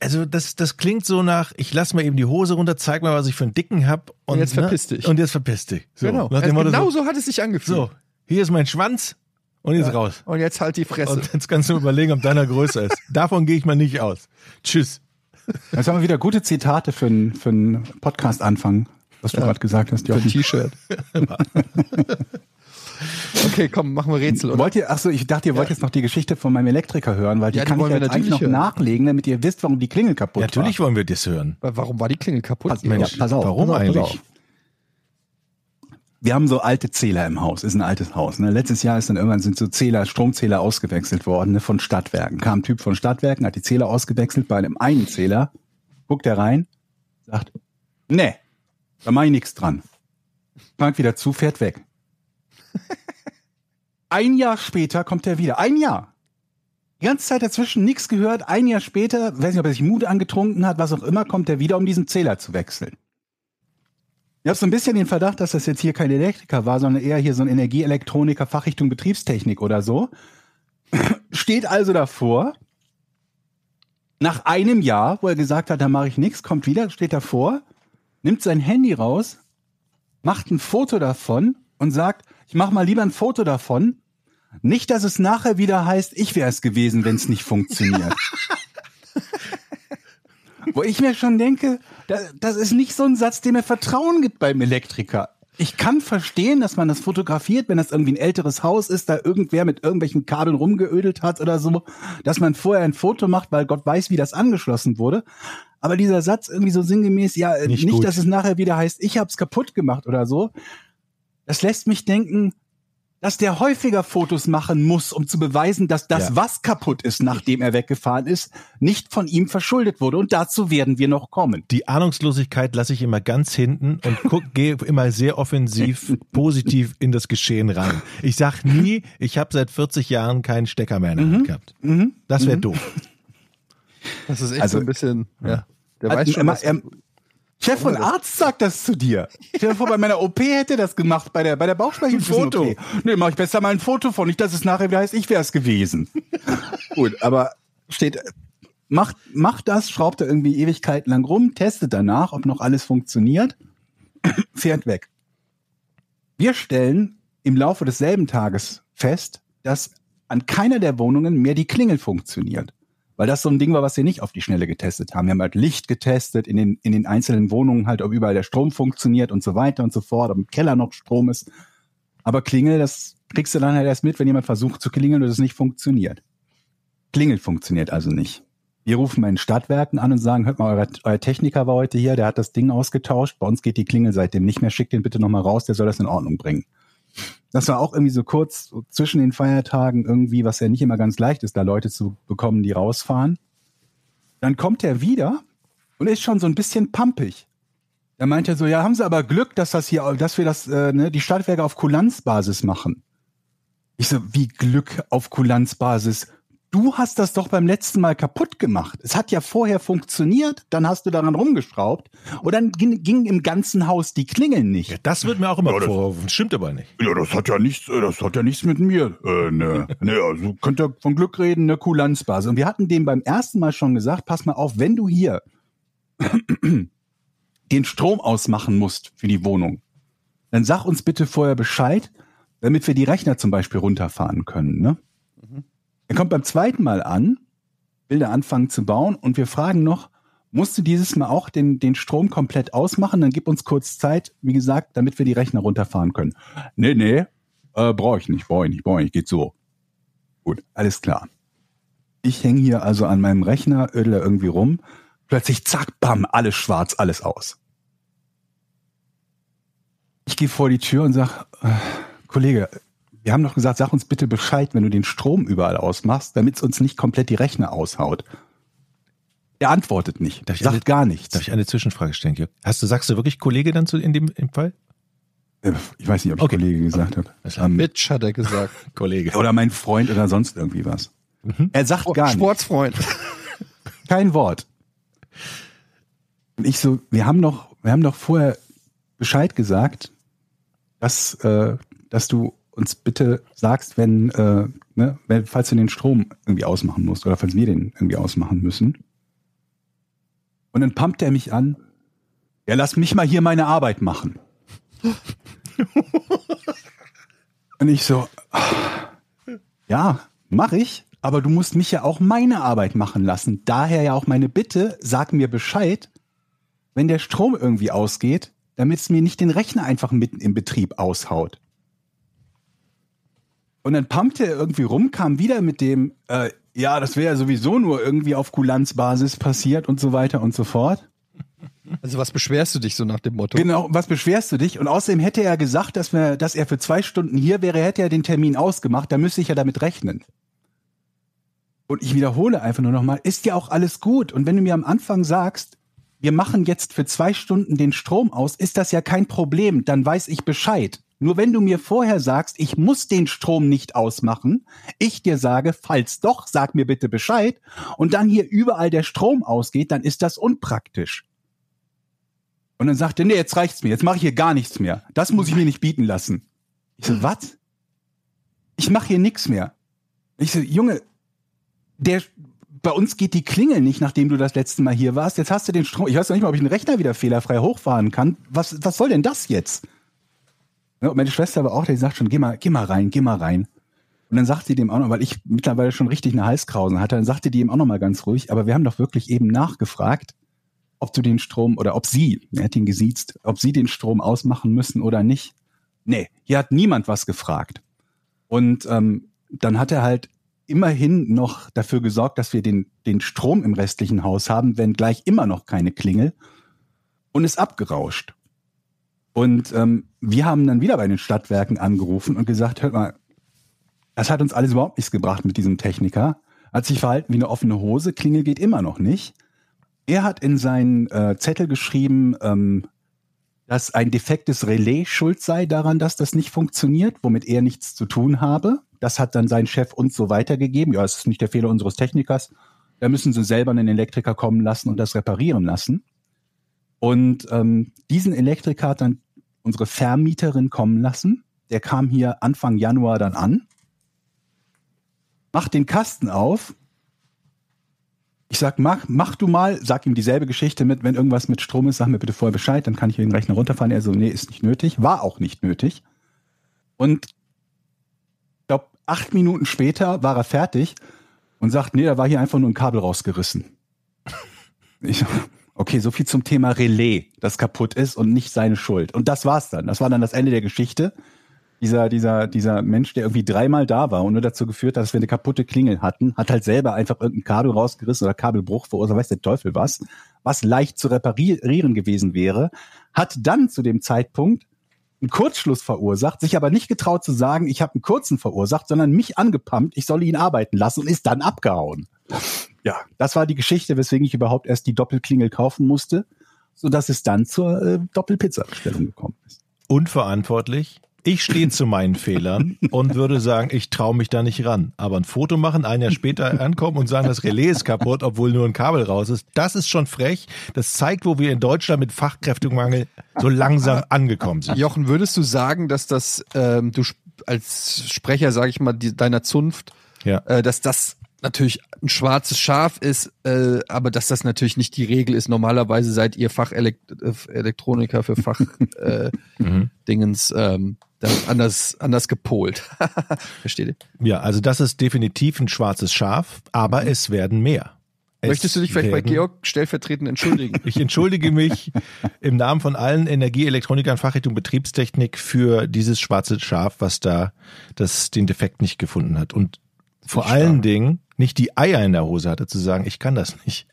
also das, das klingt so nach, ich lass mal eben die Hose runter, zeig mal, was ich für einen Dicken hab. Und, Und jetzt ne? verpiss dich. Und jetzt verpiss dich. So, genau. Motto genau so, so hat es sich angefühlt. so, hier ist mein Schwanz und jetzt raus. Und jetzt halt die Fresse. Und jetzt kannst du überlegen, ob deiner größer ist. Davon gehe ich mal nicht aus. Tschüss. das haben wir wieder gute Zitate für einen für einen Podcast-Anfang, was du gerade gesagt hast, für ein Jochen. T-Shirt. okay, komm, machen wir Rätsel. Oder? Wollt ihr, ach so, ich dachte, ihr wollt jetzt noch die Geschichte von meinem Elektriker hören, weil die Ja, die kann ich wollen wir jetzt eigentlich noch natürlich hören. nachlegen, damit ihr wisst, warum die Klingel kaputt Natürlich war. wollen wir das hören. Warum war die Klingel kaputt? Pass, Mensch, pass auf, warum pass auf, eigentlich? Wir haben so alte Zähler im Haus, ist ein altes Haus. Ne? Letztes Jahr ist dann irgendwann sind so Zähler, Stromzähler ausgewechselt worden ne? von Stadtwerken. Kam ein Typ von Stadtwerken, hat die Zähler ausgewechselt bei einem einen Zähler, guckt er rein, sagt, nee, da mach ich nichts dran. Fang wieder zu, fährt weg. Ein Jahr später kommt er wieder. Ein Jahr. Die ganze Zeit dazwischen nichts gehört. Ein Jahr später, weiß nicht, ob er sich Mut angetrunken hat, was auch immer, kommt er wieder, um diesen Zähler zu wechseln. Ich habe so ein bisschen den Verdacht, dass das jetzt hier kein Elektriker war, sondern eher hier so ein Energieelektroniker, Fachrichtung Betriebstechnik oder so. Steht also davor. Nach einem Jahr, wo er gesagt hat, da mache ich nichts, kommt wieder, steht davor, nimmt sein Handy raus, macht ein Foto davon und sagt, ich mache mal lieber ein Foto davon. Nicht, dass es nachher wieder heißt, ich wäre es gewesen, wenn es nicht funktioniert. Wo ich mir schon denke, da- das ist nicht so ein Satz, der mir Vertrauen gibt beim Elektriker. Ich kann verstehen, dass man das fotografiert, wenn das irgendwie ein älteres Haus ist, da irgendwer mit irgendwelchen Kabeln rumgeödelt hat oder so, dass man vorher ein Foto macht, weil Gott weiß, wie das angeschlossen wurde. Aber dieser Satz irgendwie so sinngemäß, ja, äh, Nicht nicht, dass es nachher wieder heißt, ich hab's kaputt gemacht oder so, das lässt mich denken, dass der häufiger Fotos machen muss, um zu beweisen, dass das, Ja. was kaputt ist, nachdem er weggefahren ist, nicht von ihm verschuldet wurde. Und dazu werden wir noch kommen. Die Ahnungslosigkeit lasse ich immer ganz hinten und guck, gehe immer sehr offensiv, positiv in das Geschehen rein. Ich sag nie, ich habe seit 40 Jahren keinen Stecker mehr in der Hand gehabt. Das wäre doof. Das ist echt Also- so ein bisschen, ja. Der Also, weiß schon, was, er- Chef und Arzt sagt das zu dir. Stell dir vor, bei meiner OP hätte das gemacht, bei der, bei der Bauchspeicheldrüsen. Ein Foto. Nee, mach ich besser mal ein Foto von, nicht, dass es nachher wieder heißt, ich wäre es gewesen. Gut, aber steht, macht, macht das, schraubt er irgendwie Ewigkeiten lang rum, testet danach, ob noch alles funktioniert, fährt weg. Wir stellen im Laufe desselben Tages fest, dass an keiner der Wohnungen mehr die Klingel funktioniert. Weil das so ein Ding war, was wir nicht auf die Schnelle getestet haben. Wir haben halt Licht getestet in den, in den einzelnen Wohnungen halt, ob überall der Strom funktioniert und so weiter und so fort, ob im Keller noch Strom ist. Aber Klingel, das kriegst du dann halt erst mit, wenn jemand versucht zu klingeln und es nicht funktioniert. Klingel funktioniert also nicht. Wir rufen bei den Stadtwerken an und sagen, hört mal, euer, euer Techniker war heute hier, der hat das Ding ausgetauscht. Bei uns geht die Klingel seitdem nicht mehr. Schickt den bitte nochmal raus, der soll das in Ordnung bringen. Das war auch irgendwie so kurz so zwischen den Feiertagen irgendwie, was ja nicht immer ganz leicht ist, da Leute zu bekommen, die rausfahren. Dann kommt er wieder und ist schon so ein bisschen pampig. Da meint er so, ja, haben Sie aber Glück, dass das hier, dass wir das, äh, ne, die Stadtwerke auf Kulanzbasis machen. Ich so, wie Glück auf Kulanzbasis? Du hast das doch beim letzten Mal kaputt gemacht. Es hat ja vorher funktioniert, dann hast du daran rumgeschraubt und dann ging, ging im ganzen Haus die Klingeln nicht. Das wird mir auch immer Ja, das- vorgeworfen. Stimmt aber nicht. Ja, das hat ja nichts, äh, das hat ja nichts mit mir. Äh, ne, ne, also Könnt ihr von Glück reden, eine Kulanzbasis. Und wir hatten dem beim ersten Mal schon gesagt, pass mal auf, wenn du hier den Strom ausmachen musst für die Wohnung, dann sag uns bitte vorher Bescheid, damit wir die Rechner zum Beispiel runterfahren können. Ne? Er kommt beim zweiten Mal an, will da anfangen zu bauen und wir fragen noch, musst du dieses Mal auch den, den Strom komplett ausmachen? Dann gib uns kurz Zeit, wie gesagt, damit wir die Rechner runterfahren können. Nee, nee, äh, brauche ich nicht, brauche ich nicht, brauche ich nicht, geht so. Gut, alles klar. Ich hänge hier also an meinem Rechner, ödle irgendwie rum. Plötzlich zack, bam, alles schwarz, alles aus. Ich gehe vor die Tür und sag, äh, Kollege, wir haben doch gesagt, sag uns bitte Bescheid, wenn du den Strom überall ausmachst, damit es uns nicht komplett die Rechner aushaut. Er antwortet nicht, Darf sagt eine- gar nichts. Darf ich eine Zwischenfrage stellen, Georg? Hast du, sagst du wirklich Kollege dann zu, in dem im Fall? Äh, Ich weiß nicht, ob ich Okay. Kollege gesagt habe. Ähm, Bitch, hat er gesagt. Kollege. oder mein Freund oder sonst irgendwie was. Mhm. Er sagt gar nichts. Sportsfreund. Kein Wort. Und ich so, wir haben doch, wir haben doch vorher Bescheid gesagt, dass, äh, dass du uns bitte sagst, wenn, äh, ne, wenn, falls du den Strom irgendwie ausmachen musst oder falls wir den irgendwie ausmachen müssen. Und dann pumpt er mich an. Ja, lass mich mal hier meine Arbeit machen. Und ich so, ja, mach ich, aber du musst mich ja auch meine Arbeit machen lassen. Daher ja auch meine Bitte, sag mir Bescheid, wenn der Strom irgendwie ausgeht, damit es mir nicht den Rechner einfach mitten im Betrieb aushaut. Und dann pumpte er irgendwie rum, kam wieder mit dem, äh, ja, das wäre ja sowieso nur irgendwie auf Kulanzbasis passiert und so weiter und so fort. Also was beschwerst du dich so nach dem Motto? Genau, was beschwerst du dich? Und außerdem hätte er gesagt, dass, wir, dass er für zwei Stunden hier wäre, hätte er den Termin ausgemacht, da müsste ich ja damit rechnen. Und ich wiederhole einfach nur nochmal, ist ja auch alles gut. Und wenn du mir am Anfang sagst, wir machen jetzt für zwei Stunden den Strom aus, ist das ja kein Problem, dann weiß ich Bescheid. Nur wenn du mir vorher sagst, ich muss den Strom nicht ausmachen, ich dir sage, falls doch, sag mir bitte Bescheid, und dann hier überall der Strom ausgeht, dann ist das unpraktisch. Und dann sagt er, nee, jetzt reicht's mir, jetzt mache ich hier gar nichts mehr. Das muss ich mir nicht bieten lassen. Ich so, was? Ich mache hier nichts mehr. Ich so, Junge, der bei uns geht die Klingel nicht, nachdem du das letzte Mal hier warst. Jetzt hast du den Strom. Ich weiß noch nicht mal, ob ich den Rechner wieder fehlerfrei hochfahren kann. Was, was soll denn das jetzt? Ja, und meine Schwester war auch, die sagt schon, geh mal, geh mal rein, geh mal rein. Und dann sagt sie dem auch noch, weil ich mittlerweile schon richtig eine Halskrausen hatte, dann sagte die ihm auch noch mal ganz ruhig, aber wir haben doch wirklich eben nachgefragt, ob du den Strom oder ob sie, er hat ihn gesiezt, ob sie den Strom ausmachen müssen oder nicht. Nee, hier hat niemand was gefragt. Und ähm, dann hat er halt immerhin noch dafür gesorgt, dass wir den, den Strom im restlichen Haus haben, wenn gleich immer noch keine Klingel und ist abgerauscht. Und ähm, wir haben dann wieder bei den Stadtwerken angerufen und gesagt, hört mal, das hat uns alles überhaupt nichts gebracht mit diesem Techniker. Hat sich verhalten wie eine offene Hose, Klingel geht immer noch nicht. Er hat in seinen äh, Zettel geschrieben, ähm, dass ein defektes Relais schuld sei daran, dass das nicht funktioniert, womit er nichts zu tun habe. Das hat dann sein Chef uns so weitergegeben. Ja, es ist nicht der Fehler unseres Technikers. Da müssen sie selber einen Elektriker kommen lassen und das reparieren lassen. Und ähm, diesen Elektriker hat dann unsere Vermieterin kommen lassen. Der kam hier Anfang Januar dann an, macht den Kasten auf. Ich sag, mach, mach du mal, sag ihm dieselbe Geschichte mit, wenn irgendwas mit Strom ist, sag mir bitte vorher Bescheid, dann kann ich den Rechner runterfahren. Er so, nee, ist nicht nötig, war auch nicht nötig. Und ich glaube, acht Minuten später war er fertig und sagt, nee, da war hier einfach nur ein Kabel rausgerissen. Ich, okay, so viel zum Thema Relais, das kaputt ist und nicht seine Schuld. Und das war's dann. Das war dann das Ende der Geschichte. Dieser, dieser, dieser Mensch, der irgendwie dreimal da war und nur dazu geführt hat, dass wir eine kaputte Klingel hatten, hat halt selber einfach irgendein Kabel rausgerissen oder Kabelbruch verursacht, weiß der Teufel was, was leicht zu reparieren gewesen wäre, hat dann zu dem Zeitpunkt einen Kurzschluss verursacht, sich aber nicht getraut zu sagen, ich habe einen kurzen verursacht, sondern mich angepumpt, ich solle ihn arbeiten lassen und ist dann abgehauen. Ja, das war die Geschichte, weswegen ich überhaupt erst die Doppelklingel kaufen musste, so dass es dann zur äh, Doppelpizza-Bestellung gekommen ist. Unverantwortlich, Ich stehe zu meinen Fehlern und würde sagen, ich traue mich da nicht ran. Aber ein Foto machen, ein Jahr später ankommen und sagen, das Relais ist kaputt, obwohl nur ein Kabel raus ist, das ist schon frech. Das zeigt, wo wir in Deutschland mit Fachkräftemangel so langsam angekommen sind. Jochen, würdest du sagen, dass das, ähm, du als Sprecher, sage ich mal, die, deiner Zunft, Ja. äh, dass das natürlich ein schwarzes Schaf ist, äh, aber dass das natürlich nicht die Regel ist. Normalerweise seid ihr Fachelektroniker für Fach äh, Mhm. Ähm, anders anders gepolt. Versteht ihr? Ja, also das ist definitiv ein schwarzes Schaf, aber es werden mehr. Es Möchtest du dich vielleicht bei Georg stellvertretend entschuldigen? Ich entschuldige mich im Namen von allen Energieelektronikern Fachrichtung Betriebstechnik für dieses schwarze Schaf, was da das den Defekt nicht gefunden hat und vor allen Dingen nicht die Eier in der Hose hatte zu sagen, ich kann das nicht.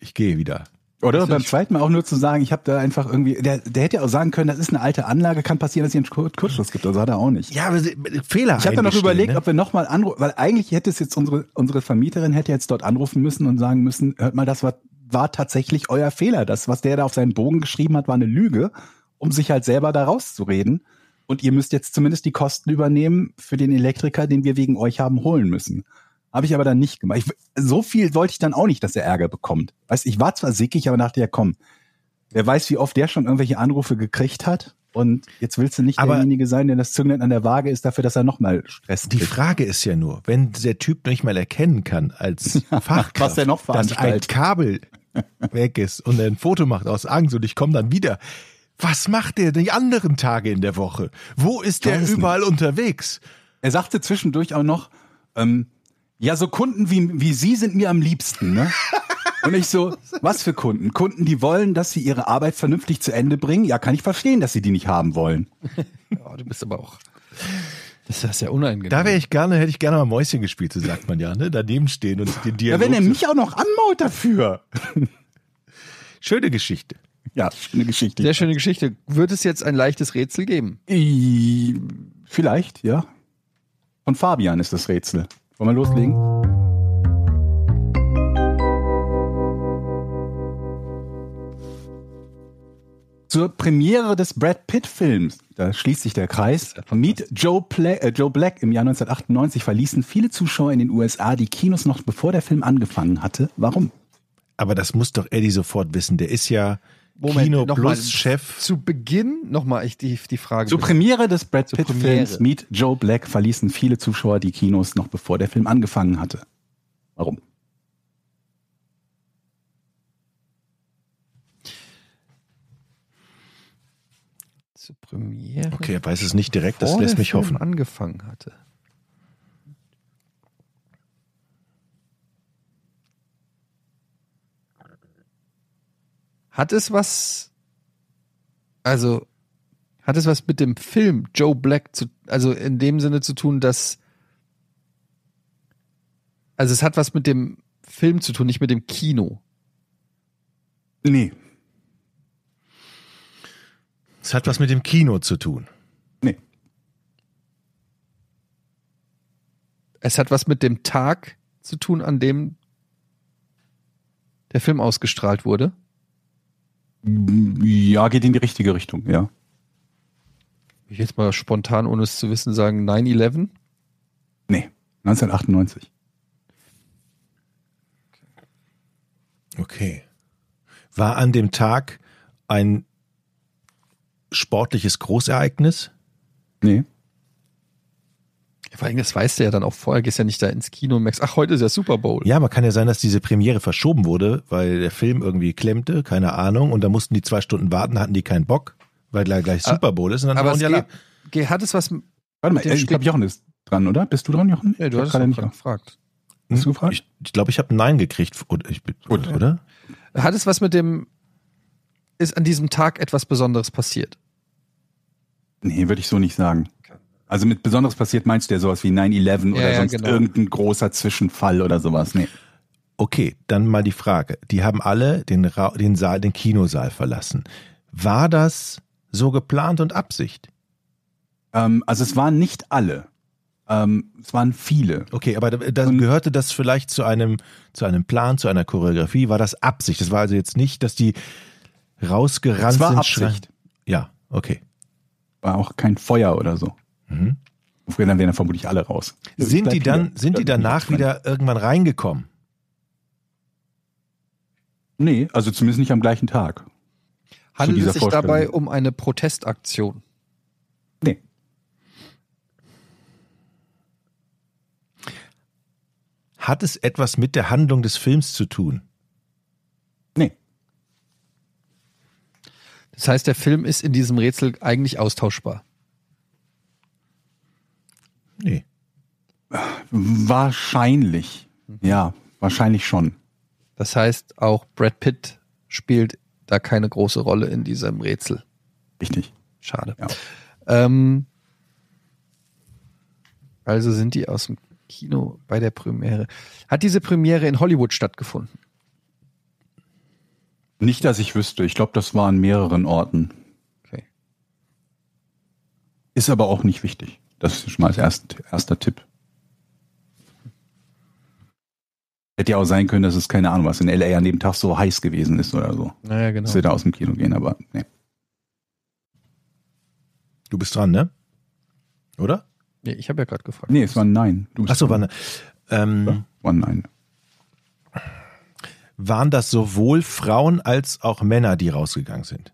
Ich gehe wieder. Oder beim zweiten Mal auch nur zu sagen, ich habe da einfach irgendwie, der, der hätte ja auch sagen können, das ist eine alte Anlage, kann passieren, dass es hier einen Kur- Kurzschluss gibt. Also hat er auch nicht. Ja, aber Fehler. Ich habe dann noch überlegt, ne? ob wir nochmal anrufen, weil eigentlich hätte es jetzt unsere, unsere Vermieterin hätte jetzt dort anrufen müssen und sagen müssen, hört mal, das war, war tatsächlich euer Fehler. Das, was der da auf seinen Bogen geschrieben hat, war eine Lüge, um sich halt selber da rauszureden. Und ihr müsst jetzt zumindest die Kosten übernehmen für den Elektriker, den wir wegen euch haben holen müssen. Habe ich aber dann nicht gemacht. Ich, so viel wollte ich dann auch nicht, dass er Ärger bekommt. Weißt, ich war zwar sickig, aber dachte ja, komm, wer weiß, wie oft der schon irgendwelche Anrufe gekriegt hat. Und jetzt willst du nicht Aber- derjenige sein, der das Zünglein an der Waage ist, dafür, dass er nochmal Stress Die kriegt. Frage ist ja nur, wenn der Typ nicht mal erkennen kann als Fachkraft, was noch dass ein. Kabel weg ist und er ein Foto macht aus Angst und ich komme dann wieder. Was macht der die anderen Tage in der Woche? Wo ist der weiß nicht. überall unterwegs? Er sagte zwischendurch auch noch, ähm, ja, so Kunden wie, wie Sie sind mir am liebsten, ne? Und ich so, was für Kunden? Kunden, die wollen, dass sie ihre Arbeit vernünftig zu Ende bringen? Ja, kann ich verstehen, dass sie die nicht haben wollen. Ja, du bist aber auch. Das ist ja unangenehm. Da wäre ich gerne, hätte ich gerne mal Mäuschen gespielt, so sagt man ja, ne? Daneben stehen und den Ja, Dialog. wenn er mich auch noch anmaut dafür. Schöne Geschichte. Ja, eine Geschichte. Sehr schöne Geschichte. Wird es jetzt ein leichtes Rätsel geben? Vielleicht, ja. Von Fabian ist das Rätsel. Wollen wir loslegen? Zur Premiere des Brad Pitt Films, da schließt sich der Kreis, Meet Joe, Pla äh, Joe Black im Jahr 1998 verließen viele Zuschauer in den USA die Kinos noch bevor der Film angefangen hatte. Warum? Aber das muss doch Eddie sofort wissen. Der ist ja Kino noch mal. Plus Chef. Zu Beginn nochmal ich die, die Frage. Zur Premiere des Brad Pitt. Films Meet Joe Black verließen viele Zuschauer die Kinos noch bevor der Film angefangen hatte. Warum? Zur Premiere. Okay, er weiß es nicht direkt, das bevor lässt der mich Film hoffen. angefangen hatte. Hat es was, also, hat es was mit dem Film Joe Black zu, also in dem Sinne zu tun, dass, also es hat was mit dem Film zu tun, nicht mit dem Kino. Nee, Es hat was mit dem Kino zu tun. nee. Es hat was mit dem Tag zu tun, an dem der Film ausgestrahlt wurde. Ja, geht in die richtige Richtung, ja. Ich jetzt mal spontan, ohne es zu wissen, sagen 9-11. Nee, 1998. Okay. War an dem Tag ein sportliches Großereignis? Nee. Vor allem, das weißt du ja dann auch vorher, gehst ja nicht da ins Kino und merkst, ach, heute ist ja Super Bowl. Ja, aber kann ja sein, dass diese Premiere verschoben wurde, weil der Film irgendwie klemmte, keine Ahnung, und da mussten die zwei Stunden warten, hatten die keinen Bock, weil gleich, gleich Super Bowl ist und dann aber die alle geht, hat es was, mit- Warte mal, äh, ich glaube, Jochen ist dran, oder? Bist du dran, Jochen? ja, du hast gerade nicht gefragt. Hast du gefragt? Ich glaube, ich, glaub, ich habe Nein gekriegt, oder? Ich, bin- oder? Hat es was mit dem, ist an diesem Tag etwas Besonderes passiert? Nee, würde ich so nicht sagen. Also mit Besonderes passiert meinst du ja sowas wie 9-11 oder ja, sonst genau. irgendein großer Zwischenfall oder sowas. Nee. Okay, dann mal die Frage. Die haben alle den, Ra den Saal, den Kinosaal verlassen. War das so geplant und Absicht? Ähm, also es waren nicht alle. Ähm, es waren viele. Okay, aber da, da Und- gehörte das vielleicht zu einem, zu einem Plan, zu einer Choreografie? War das Absicht? Das war also jetzt nicht, dass die rausgerannt Es war sind. Absicht. Ja, okay. war auch kein Feuer oder so. Mhm. Dann wären dann vermutlich alle raus. Sind die dann, hier. sind die danach wieder irgendwann reingekommen? Nee, also zumindest nicht am gleichen Tag. Handelt es sich dabei um eine Protestaktion? Nee. Hat es etwas mit der Handlung des Films zu tun? Nee. Das heißt, der Film ist in diesem Rätsel eigentlich austauschbar. Nee. Wahrscheinlich. Ja, wahrscheinlich schon. Das heißt, auch Brad Pitt spielt da keine große Rolle in diesem Rätsel. Richtig. Schade. Ja. Ähm, also sind die aus dem Kino bei der Premiere. Hat diese Premiere in Hollywood stattgefunden? Nicht, dass ich wüsste. Ich glaube, das war an mehreren Orten. Okay. Ist aber auch nicht wichtig. Das ist schon mal als erst, erster Tipp. Hätte ja auch sein können, dass es keine Ahnung was in LA an dem Tag so heiß gewesen ist oder so. Naja, genau. Dass wir da aus dem Kino gehen, aber nee. Du bist dran, ne? Oder? Nee, ich habe ja gerade gefragt. Nee, es war ein Nein. Du bist Achso, dran. war, ähm, Ja, war ein Nein. waren das sowohl Frauen als auch Männer, die rausgegangen sind?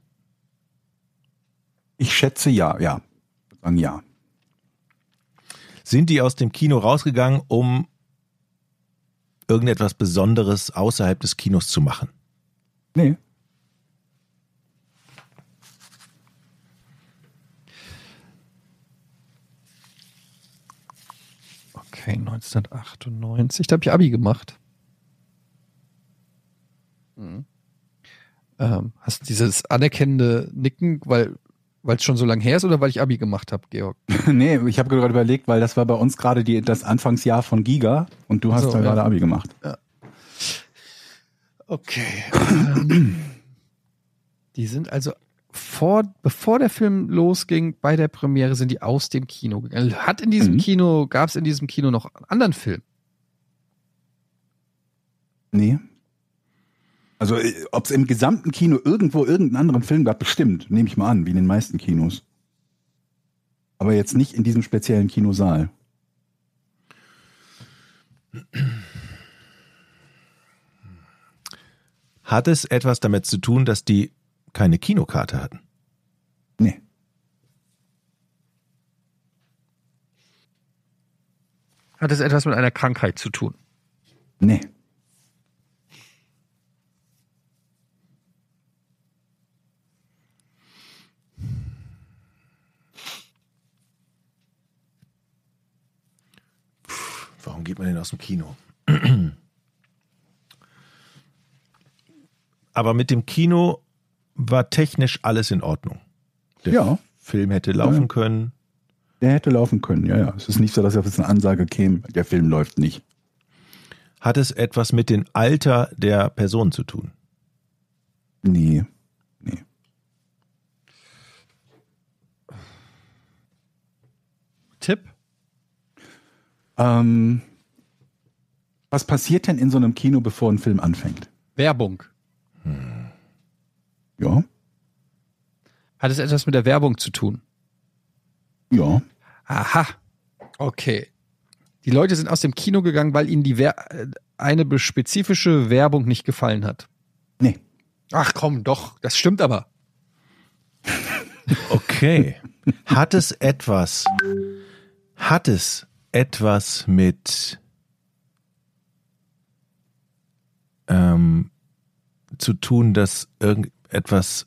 Ich schätze ja, ja. Ich würde Sagen ja. Sind die aus dem Kino rausgegangen, um irgendetwas Besonderes außerhalb des Kinos zu machen? Nee. Okay, 1998. Da habe ich Abi gemacht. Mhm. Ähm, hast du dieses anerkennende Nicken, weil weil es schon so lange her ist oder weil ich Abi gemacht habe, Georg? nee, ich habe gerade überlegt, weil das war bei uns gerade das Anfangsjahr von Giga und du hast So, da ja. gerade Abi gemacht. Okay. Ähm, die sind also vor, bevor der Film losging, bei der Premiere sind die aus dem Kino gegangen. Hat in diesem Mhm. Kino, gab es in diesem Kino noch einen anderen Film? Nee. Also, ob es im gesamten Kino irgendwo irgendeinen anderen Film gab, bestimmt, nehme ich mal an, wie in den meisten Kinos. Aber jetzt nicht in diesem speziellen Kinosaal. Hat es etwas damit zu tun, dass die keine Kinokarte hatten? Nee. Hat es etwas mit einer Krankheit zu tun? Nee. Warum geht man denn aus dem Kino? Aber mit dem Kino war technisch alles in Ordnung. Der Ja. Film hätte laufen Ja. können. Der hätte laufen können, ja, ja. Es ist nicht so, dass jetzt eine Ansage käme, der Film läuft nicht. Hat es etwas mit dem Alter der Person zu tun? Nee. Nee. Tipp? Ähm, was passiert denn in so einem Kino, bevor ein Film anfängt? Werbung. Ja. Hat es etwas mit der Werbung zu tun? Ja. Aha. Okay. Die Leute sind aus dem Kino gegangen, weil ihnen die Wer äh, eine spezifische Werbung nicht gefallen hat. Nee. Ach komm, doch, das stimmt aber. Okay. Hat es etwas, hat es etwas mit ähm, zu tun, dass irgendetwas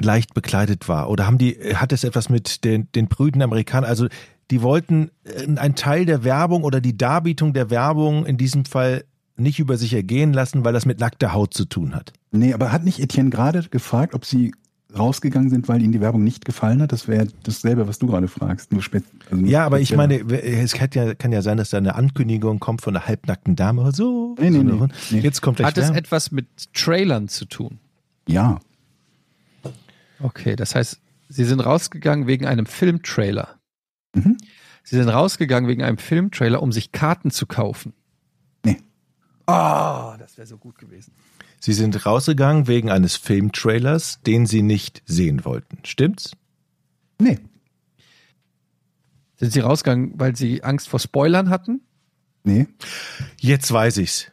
leicht bekleidet war? Oder haben die, hat es etwas mit den, den prüden Amerikanern, also die wollten äh, einen Teil der Werbung oder die Darbietung der Werbung in diesem Fall nicht über sich ergehen lassen, weil das mit nackter Haut zu tun hat. Nee, aber hat nicht Etienne gerade gefragt, ob sie rausgegangen sind, weil ihnen die Werbung nicht gefallen hat? Das wäre dasselbe, was du gerade fragst. Nur spät, also Ja, aber ich meine, es kann ja, kann ja sein, dass da eine Ankündigung kommt von einer halbnackten Dame oder so. Nee, nee, so nee. Nee. Jetzt kommt gleich Hat es etwas mit Trailern zu tun? Ja. Okay, das heißt, sie sind rausgegangen wegen einem Filmtrailer. Mhm. Sie sind rausgegangen wegen einem Filmtrailer, um sich Karten zu kaufen. Ah, das wäre so gut gewesen. Sie sind rausgegangen wegen eines Filmtrailers, den Sie nicht sehen wollten. Stimmt's? Nee. Sind sie rausgegangen, weil sie Angst vor Spoilern hatten? Nee. Jetzt weiß ich's.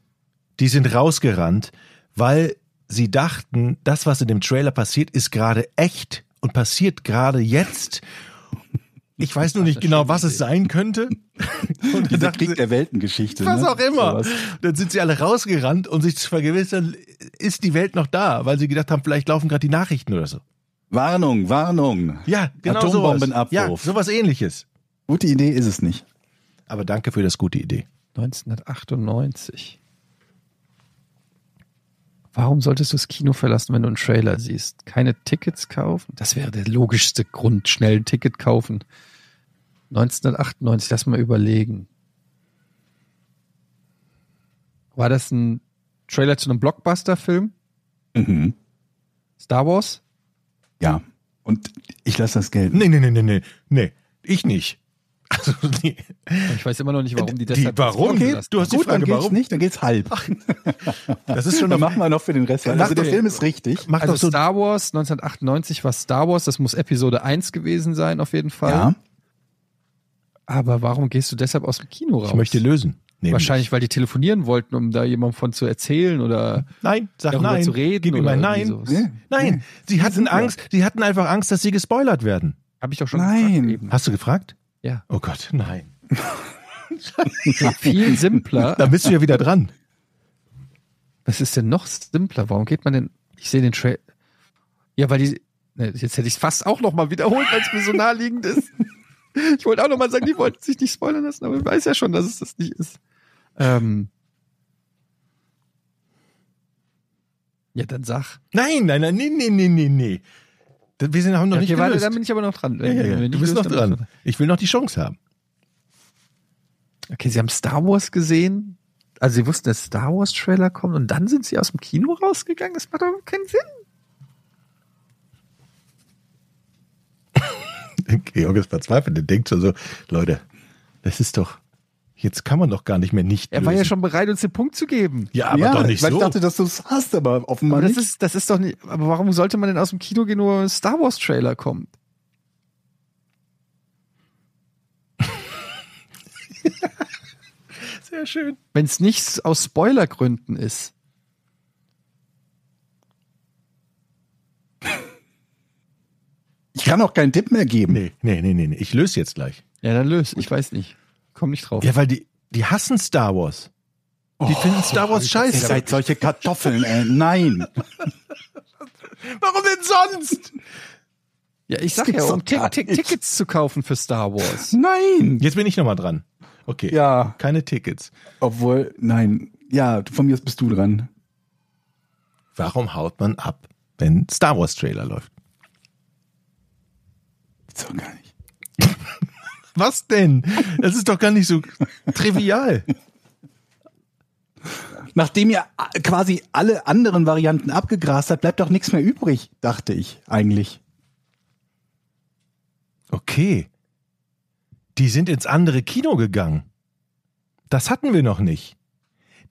Die sind rausgerannt, weil sie dachten, das, was in dem Trailer passiert, ist gerade echt und passiert gerade jetzt. Ich weiß nur nicht genau, was es sein könnte. Und Dieser dachten Krieg der Weltengeschichte. was ne? auch immer. Sowas. Dann sind sie alle rausgerannt, um sich zu vergewissern, ist die Welt noch da, weil sie gedacht haben, vielleicht laufen gerade die Nachrichten oder so. Warnung, Warnung. Ja, genau sowas. Atombombenabwurf. Ja, sowas ähnliches. Gute Idee ist es nicht. Aber danke für das gute Idee. 1998. Warum solltest du das Kino verlassen, wenn du einen Trailer siehst? Keine Tickets kaufen? Das wäre der logischste Grund. Schnell ein Ticket kaufen. 1998, lass mal überlegen. War das ein Trailer zu einem Blockbuster-Film? Mhm. Star Wars? Ja. Und ich lasse das Geld. Nee, nee, nee, nee, nee, nee, ich nicht. Also, nee. Ich weiß immer noch nicht, warum die Die- deshalb warum? das gelassen Du hast die Gut, Frage, dann geht's warum? nicht, dann geht's halb. Das ist schon Dann noch, machen wir noch für den Rest. Also der Film ist richtig. Also so, Star Wars 1998 war Star Wars, das muss Episode 1 gewesen sein auf jeden Fall. Ja. Aber warum gehst du deshalb aus dem Kino raus? ich möchte lösen. Nämlich. Wahrscheinlich, weil die telefonieren wollten, um da jemandem von zu erzählen oder Nein, sag darüber nein. zu reden. Gib ihm oder ein irgendwie Nein. sowas. Nee. Nein, sie hatten. Angst, sie hatten einfach Angst, dass sie gespoilert werden. Habe ich doch schon Nein. gefragt eben. Hast du gefragt? Ja. Oh Gott, nein. Viel simpler. Da bist du ja wieder dran. Was ist denn noch simpler? Warum geht man denn? Ich sehe den Trail. Ja, weil die. Ne, jetzt hätte ich es fast auch noch mal wiederholt, weil es mir so naheliegend ist. Ich wollte auch noch mal sagen, die wollten sich nicht spoilern lassen, aber ich weiß ja schon, dass es das nicht ist. Ähm. Ja, dann sag. Nein, nein, nein, nee, nee, nee, nee, nee. Wir sind, haben noch okay, nicht warte, gelöst. dann bin ich aber noch dran. ja, ja, ja. Du bist noch dran. Ich will noch die Chance haben. Okay, sie haben Star Wars gesehen. Also sie wussten, dass Star Wars Trailer kommt und dann sind sie aus dem Kino rausgegangen. Das macht doch keinen Sinn. Georg ist verzweifelt. Der denkt schon so, Leute, das ist doch, jetzt kann man doch gar nicht mehr nicht Er war ja lösen. schon bereit, uns den Punkt zu geben. Ja, aber ja, doch nicht weil so. ich dachte, dass du es hast, aber offenbar Aber das nicht. ist, das ist doch nicht. Aber warum sollte man denn aus dem Kino gehen, nur wenn ein Star Wars Trailer kommt? Sehr schön. Wenn es nicht aus Spoilergründen ist. Kann auch keinen Tipp mehr geben. Nee, nee, nee, nee, nee. Ich löse jetzt gleich. Ja, dann löst. Ich weiß nicht. Komm nicht drauf. Ja, weil die, die hassen Star Wars. Die finden Star Wars Ihr scheiße. seid solche Kartoffeln, ey. Nein. Warum denn sonst? Ja, ich sag ja, um Tick, Tick. Tickets zu kaufen für Star Wars. Nein. Jetzt bin ich nochmal dran. Okay. Ja. Keine Tickets. Obwohl, nein. Ja, von mir aus bist du dran. Warum haut man ab, wenn Star Wars Trailer läuft? Gibt's doch gar nicht. Was denn? Das ist doch gar nicht so trivial. Nachdem ihr quasi alle anderen Varianten abgegrast habt, bleibt doch nichts mehr übrig, dachte ich eigentlich. Okay. Die sind ins andere Kino gegangen. Das hatten wir noch nicht.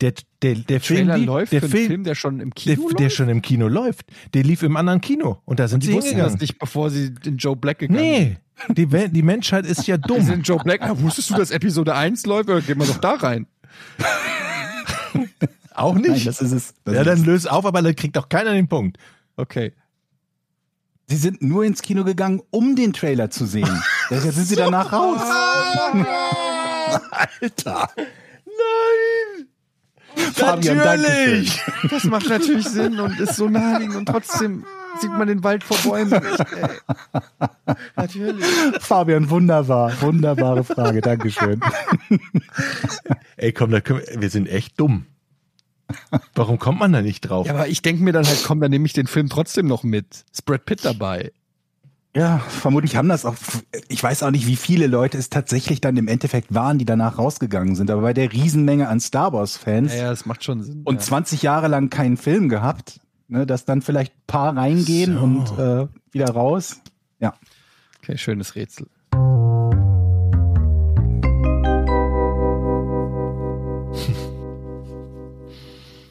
Der, der, der Film, Trailer läuft der für Film, Film, der schon im der, Kino der läuft. schon im Kino läuft, der lief im anderen Kino und da sind Die sie wussten hingegangen. das nicht, bevor sie in Joe Black gegangen Nee, die, die Menschheit ist ja sind. Die sind in dumm. Joe Black. Ah, wusstest du, dass Episode 1 läuft? Ja, gehen wir doch da rein. Auch Nein, nicht. das ist es. Das ja, ist dann es. löst auf, aber da kriegt auch keiner den Punkt. Okay. Sie sind nur ins Kino gegangen, um den Trailer zu sehen. Deshalb sind sie danach raus. Alter. Fabian, Natürlich! Das macht natürlich Sinn und ist so naheliegend und trotzdem sieht man den Wald vor Bäumen nicht. Ey. Natürlich. Fabian, wunderbar. Wunderbare Frage. Dankeschön. Ey, komm, da können wir, wir sind echt dumm. Warum kommt man da nicht drauf? Ja, aber ich denke mir dann halt, komm, dann nehme ich den Film trotzdem noch mit. Ist Brad Pitt dabei. Ja, vermutlich haben das auch, ich weiß auch nicht, wie viele Leute es tatsächlich dann im Endeffekt waren, die danach rausgegangen sind, aber bei der Riesenmenge an Star Wars-Fans Ja, ja, das macht schon Sinn. und ja. 20 Jahre lang keinen Film gehabt, ne, dass dann vielleicht ein paar reingehen So. und äh, wieder raus. Ja. Okay, schönes Rätsel.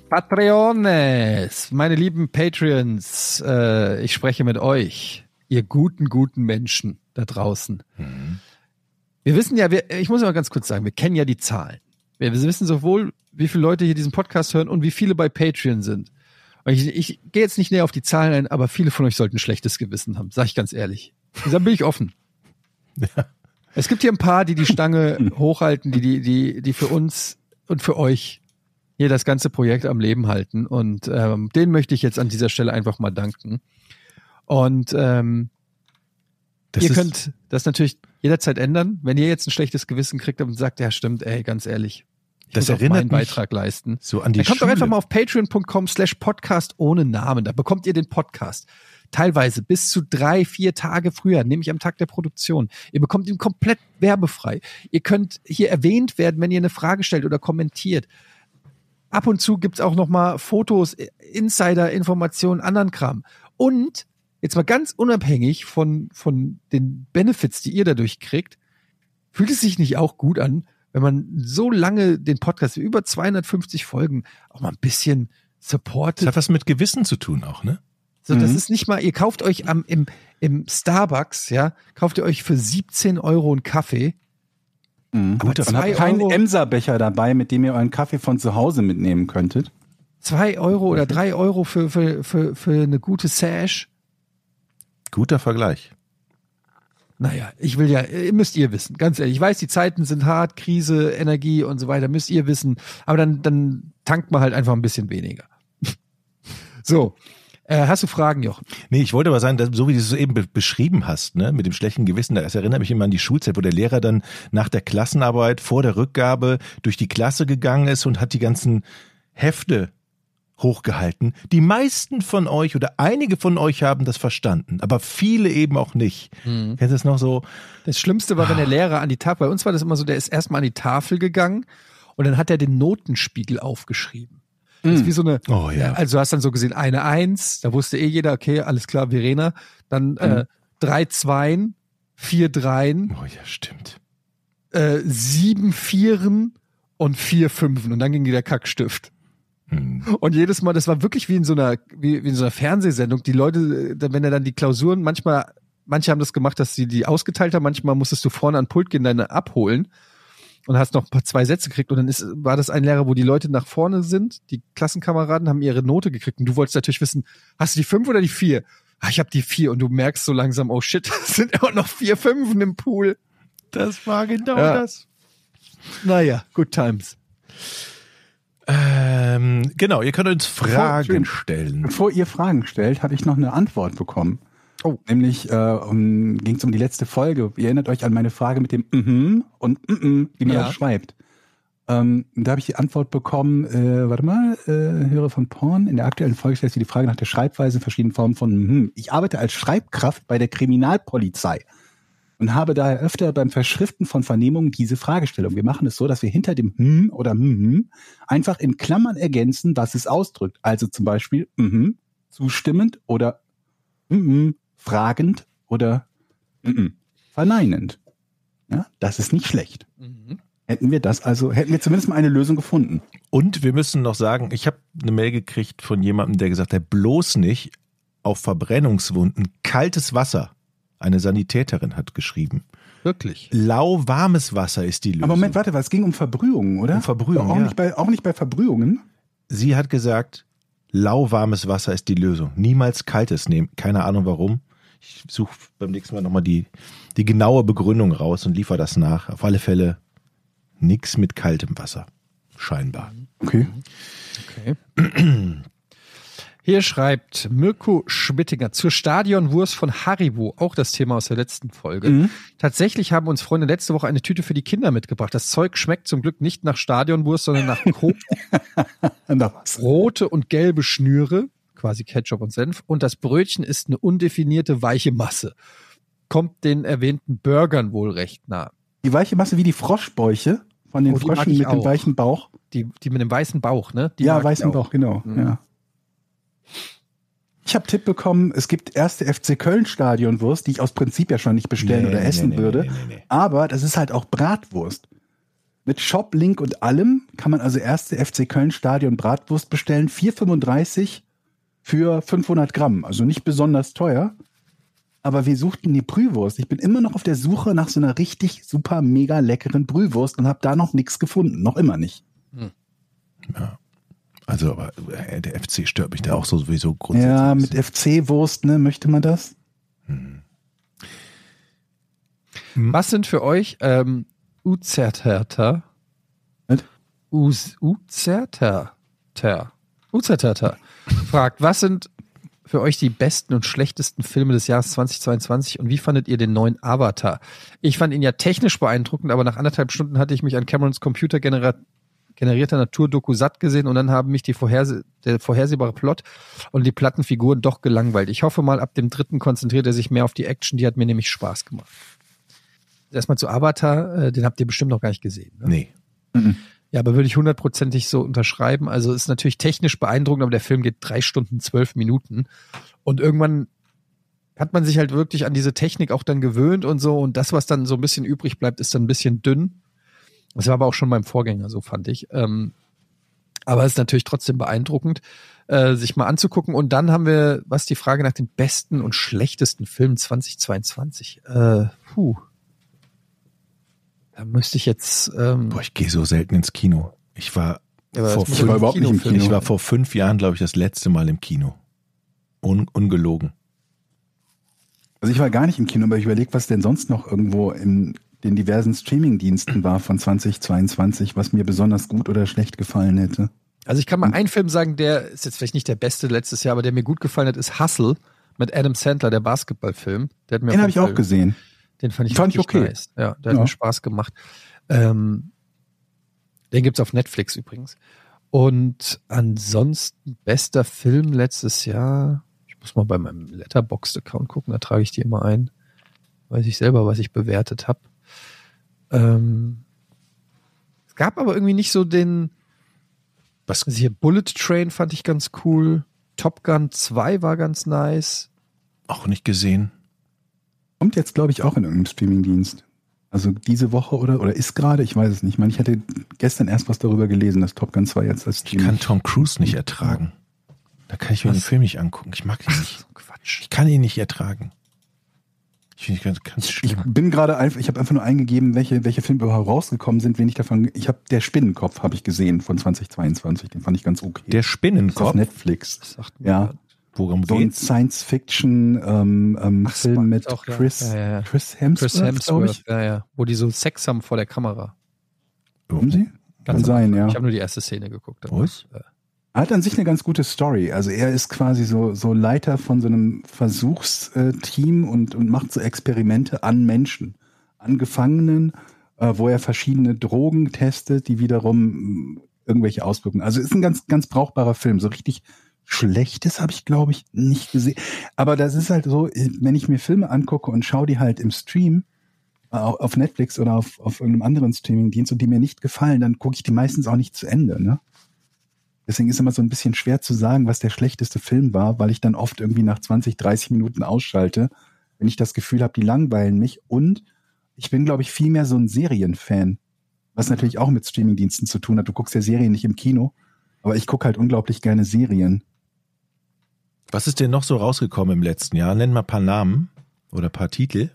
Patreones, meine lieben Patreons, äh, ich spreche mit euch, ihr guten, guten Menschen da draußen. Wir wissen ja, wir, ich muss mal ganz kurz sagen, wir kennen ja die Zahlen. Wir wissen sowohl, wie viele Leute hier diesen Podcast hören und wie viele bei Patreon sind. Und ich, ich gehe jetzt nicht näher auf die Zahlen ein, aber viele von euch sollten ein schlechtes Gewissen haben, sag ich ganz ehrlich. Da bin ich offen. Es gibt hier ein paar, die die Stange hochhalten, die, die, die, die für uns und für euch hier das ganze Projekt am Leben halten. Und ähm, denen möchte ich jetzt an dieser Stelle einfach mal danken. Und ähm, Das ihr könnt das natürlich jederzeit ändern. Wenn ihr jetzt ein schlechtes Gewissen kriegt und sagt, ja stimmt, ey, ganz ehrlich, ich Das muss auch erinnert meinen mich Beitrag leisten. So an die Dann kommt doch einfach mal auf patreon.com slash podcast ohne Namen. Da bekommt ihr den Podcast. Teilweise bis zu drei, vier Tage früher, nämlich am Tag der Produktion. Ihr bekommt ihn komplett werbefrei. Ihr könnt hier erwähnt werden, wenn ihr eine Frage stellt oder kommentiert. Ab und zu gibt's auch noch mal Fotos, Insider-Informationen, anderen Kram. Und jetzt mal ganz unabhängig von, von den Benefits, die ihr dadurch kriegt, fühlt es sich nicht auch gut an, wenn man so lange den Podcast, über 250 Folgen, auch mal ein bisschen Das supportet. hat was mit Gewissen zu tun auch, ne? So, das Mhm. ist nicht mal, ihr kauft euch am, im, im Starbucks, ja, kauft ihr euch für 17 Euro einen Kaffee. Mhm. Aber und zwei habt keinen Emser-Becher dabei, mit dem ihr euren Kaffee von zu Hause mitnehmen könntet. Zwei Euro oder drei Euro für, für, für, für eine gute Sash. Guter Vergleich. Naja, ich will ja, äh, müsst ihr wissen, ganz ehrlich. Ich weiß, die Zeiten sind hart, Krise, Energie und so weiter, müsst ihr wissen. Aber dann, dann tankt man halt einfach ein bisschen weniger. so. Äh, hast du Fragen, Jochen? Nee, ich wollte aber sagen, dass, so wie du es eben be beschrieben hast, ne, mit dem schlechten Gewissen, das erinnert mich immer an die Schulzeit, wo der Lehrer dann nach der Klassenarbeit vor der Rückgabe durch die Klasse gegangen ist und hat die ganzen Hefte hochgehalten. Die meisten von euch oder einige von euch haben das verstanden, aber viele eben auch nicht. Kennst du das noch so? Das Schlimmste war, wenn der Lehrer an die Tafel, bei uns war das immer so, der ist erstmal an die Tafel gegangen und dann hat er den Notenspiegel aufgeschrieben. Das ist wie so eine, Oh ja. also du hast dann so gesehen, eine Eins, da wusste eh jeder, okay, alles klar, Verena. Dann äh, drei Zweien, vier Dreien, Oh ja, stimmt. äh, sieben Vieren und vier Fünfen und dann ging der Kackstift. Hm. Und jedes Mal, das war wirklich wie in so einer, wie, wie in so einer Fernsehsendung. Die Leute, äh, wenn er dann die Klausuren, manchmal, manche haben das gemacht, dass sie die ausgeteilt haben, manchmal musstest du vorne an den Pult gehen, deine abholen und hast noch ein paar zwei Sätze gekriegt und dann ist, war das ein Lehrer, wo die Leute nach vorne sind, die Klassenkameraden haben ihre Note gekriegt und du wolltest natürlich wissen, hast du die fünf oder die vier? Ah, ich habe die vier und du merkst so langsam, oh shit, es sind immer noch vier Fünfen im Pool. Das war genau Ja. das. Naja, good times. Ähm, genau, ihr könnt uns Fragen Entschuldigung. stellen. Bevor ihr Fragen stellt, habe ich noch eine Antwort bekommen. Oh. Nämlich äh, um, ging es um die letzte Folge. Ihr erinnert euch an meine Frage mit dem mhm und mhm, wie man Ja. das schreibt. Ähm, da habe ich die Antwort bekommen, äh, warte mal, äh, höre von Porn. In der aktuellen Folge stellt sie die Frage nach der Schreibweise in verschiedenen Formen von mhm. Ich arbeite als Schreibkraft bei der Kriminalpolizei und habe daher öfter beim Verschriften von Vernehmungen diese Fragestellung. Wir machen es so, dass wir hinter dem hm oder hm einfach in Klammern ergänzen, was es ausdrückt. Also zum Beispiel mhm, zustimmend oder mhm, fragend oder mhm, verneinend. Ja, das ist nicht schlecht. Hätten wir das also, hätten wir zumindest mal eine Lösung gefunden. Und wir müssen noch sagen, ich habe eine Mail gekriegt von jemandem, der gesagt hat, bloß nicht auf Verbrennungswunden kaltes Wasser. Eine Sanitäterin hat geschrieben. Wirklich. Lauwarmes Wasser ist die Lösung. Aber Moment, warte, was ging um Verbrühungen, oder? Um Verbrühungen, auch ja. nicht bei auch nicht bei Verbrühungen. Sie hat gesagt, lauwarmes Wasser ist die Lösung. Niemals kaltes nehmen. Keine Ahnung warum. Ich suche beim nächsten Mal nochmal die, die genaue Begründung raus und liefere das nach. Auf alle Fälle nichts mit kaltem Wasser. Scheinbar. Okay. Okay. Hier schreibt Mirko Schmittinger zur Stadionwurst von Haribo, auch das Thema aus der letzten Folge. Mhm. Tatsächlich haben uns Freunde letzte Woche eine Tüte für die Kinder mitgebracht. Das Zeug schmeckt zum Glück nicht nach Stadionwurst, sondern nach Coke. Rote und gelbe Schnüre, quasi Ketchup und Senf, und das Brötchen ist eine undefinierte weiche Masse. Kommt den erwähnten Burgern wohl recht nah. Die weiche Masse wie die Froschbäuche von den Oh, Fröschen mit dem auch. weichen Bauch. Die, die mit dem weißen Bauch, ne? Die ja, weißen auch. Bauch, genau. Mhm. Ja. Ich habe Tipp bekommen, es gibt erste FC Köln Stadionwurst, die ich aus Prinzip ja schon nicht bestellen Nee, oder nee, essen nee, würde. nee, nee, nee. Aber das ist halt auch Bratwurst. Mit Shop, Link und allem kann man also erste FC Köln Stadion Bratwurst bestellen. 4,35 für 500 Gramm. Also nicht besonders teuer. Aber wir suchten die Brühwurst. Ich bin immer noch auf der Suche nach so einer richtig super mega leckeren Brühwurst und habe da noch nichts gefunden. Noch immer nicht. Also, aber äh, der FC stört mich da auch so sowieso grundsätzlich. Ja, mit. FC-Wurst, ne? Möchte man das? Was sind für euch ähm, Uzerterter? Was? Uz- Uzerter. Ter. Uzerterter fragt, was sind für euch die besten und schlechtesten Filme des Jahres 2022 und wie fandet ihr den neuen Avatar? Ich fand ihn ja technisch beeindruckend, aber nach anderthalb Stunden hatte ich mich an Camerons Computer generierter Naturdoku satt gesehen und dann haben mich die vorherse der vorhersehbare Plot und die Plattenfiguren doch gelangweilt. Ich hoffe mal, ab dem dritten konzentriert er sich mehr auf die Action, die hat mir nämlich Spaß gemacht. Erstmal zu Avatar, äh, den habt ihr bestimmt noch gar nicht gesehen. Ne? Nee. Ja, aber würde ich hundertprozentig so unterschreiben. Also ist natürlich technisch beeindruckend, aber der Film geht drei Stunden, zwölf Minuten. Und irgendwann hat man sich halt wirklich an diese Technik auch dann gewöhnt und so. Und das, was dann so ein bisschen übrig bleibt, ist dann ein bisschen dünn. Das war aber auch schon beim Vorgänger so, fand ich. Ähm, aber es ist natürlich trotzdem beeindruckend, äh, sich mal anzugucken. Und dann haben wir, was die Frage nach den besten und schlechtesten Filmen 2022. Äh, puh. Da müsste ich jetzt. Ähm, Boah, ich gehe so selten ins Kino. Ich war Ja, vor fünf, aber überhaupt nicht im ich Kino. war vor fünf Jahren, glaube ich, das letzte Mal im Kino. Un, ungelogen. Also ich war gar nicht im Kino, aber ich überlege, was denn sonst noch irgendwo in den diversen Streamingdiensten war von 2022, was mir besonders gut oder schlecht gefallen hätte. Also ich kann mal einen Film sagen, der ist jetzt vielleicht nicht der beste letztes Jahr, aber der mir gut gefallen hat, ist Hustle mit Adam Sandler, der Basketballfilm. Der hat Den habe ich auch gesehen. Den fand ich, Fand ich okay. nice. Ja, der hat Ja. mir Spaß gemacht. Ähm, den gibt's auf Netflix übrigens. Und ansonsten bester Film letztes Jahr. Ich muss mal bei meinem Letterboxd-Account gucken, da trage ich die immer ein. Weiß ich selber, was ich bewertet habe. Ähm, es gab aber irgendwie nicht so den, Was, also hier Bullet Train fand ich ganz cool. Top Gun 2 war ganz nice. auch nicht gesehen. Kommt jetzt, glaube ich, auch in irgendeinem Streamingdienst. Also diese Woche oder, oder ist gerade, ich weiß es nicht. Ich meine, ich hatte gestern erst was darüber gelesen, dass Top Gun 2 jetzt als Ich Streaming. kann Tom Cruise nicht ertragen. Da kann ich mir den? Film nicht angucken. Ich mag ihn nicht. So Quatsch. Ich kann ihn nicht ertragen. Ich finde ganz, ganz Ich schlimm. bin gerade einfach, ich habe einfach nur eingegeben, welche, welche Filme überhaupt rausgekommen sind, wen ich davon, ich habe der Spinnenkopf habe ich gesehen von 2022, den fand ich ganz okay. Der ist auf Spinnenkopf, Netflix. Das sagt mir Ja, worum so ein geht's? Science-Fiction ähm, ähm, Ach, Film Spot, mit ja. Chris, Ja, ja, ja. Chris Hemsworth, Chris glaube Hemsworth, ich. ja, ja. Wo die so Sex haben vor der Kamera. Haben sie? Kann Ganz sein, ja. Ich habe nur die erste Szene geguckt. Wo ist? Er hat an sich eine ganz gute Story. Also er ist quasi so, so Leiter von so einem Versuchsteam und, und macht so Experimente an Menschen, an Gefangenen, äh, wo er verschiedene Drogen testet, die wiederum mh, irgendwelche Auswirkungen. Also ist ein ganz, ganz brauchbarer Film. So richtig Schlechtes habe ich, glaube ich, nicht gesehen. Aber das ist halt so, wenn ich mir Filme angucke und schaue die halt im Stream, äh, auf Netflix oder auf, auf irgendeinem anderen Streamingdienst und die mir nicht gefallen, dann gucke ich die meistens auch nicht zu Ende. Ne? Deswegen ist immer so ein bisschen schwer zu sagen, was der schlechteste Film war, weil ich dann oft irgendwie nach 20, 30 Minuten ausschalte, wenn ich das Gefühl habe, die langweilen mich. Und ich bin, glaube ich, viel mehr so ein Serienfan, was natürlich auch mit Streamingdiensten zu tun hat. Du guckst ja Serien nicht im Kino, aber ich gucke halt unglaublich gerne Serien. Was ist denn noch so rausgekommen im letzten Jahr? Nenn mal ein paar Namen oder ein paar Titel.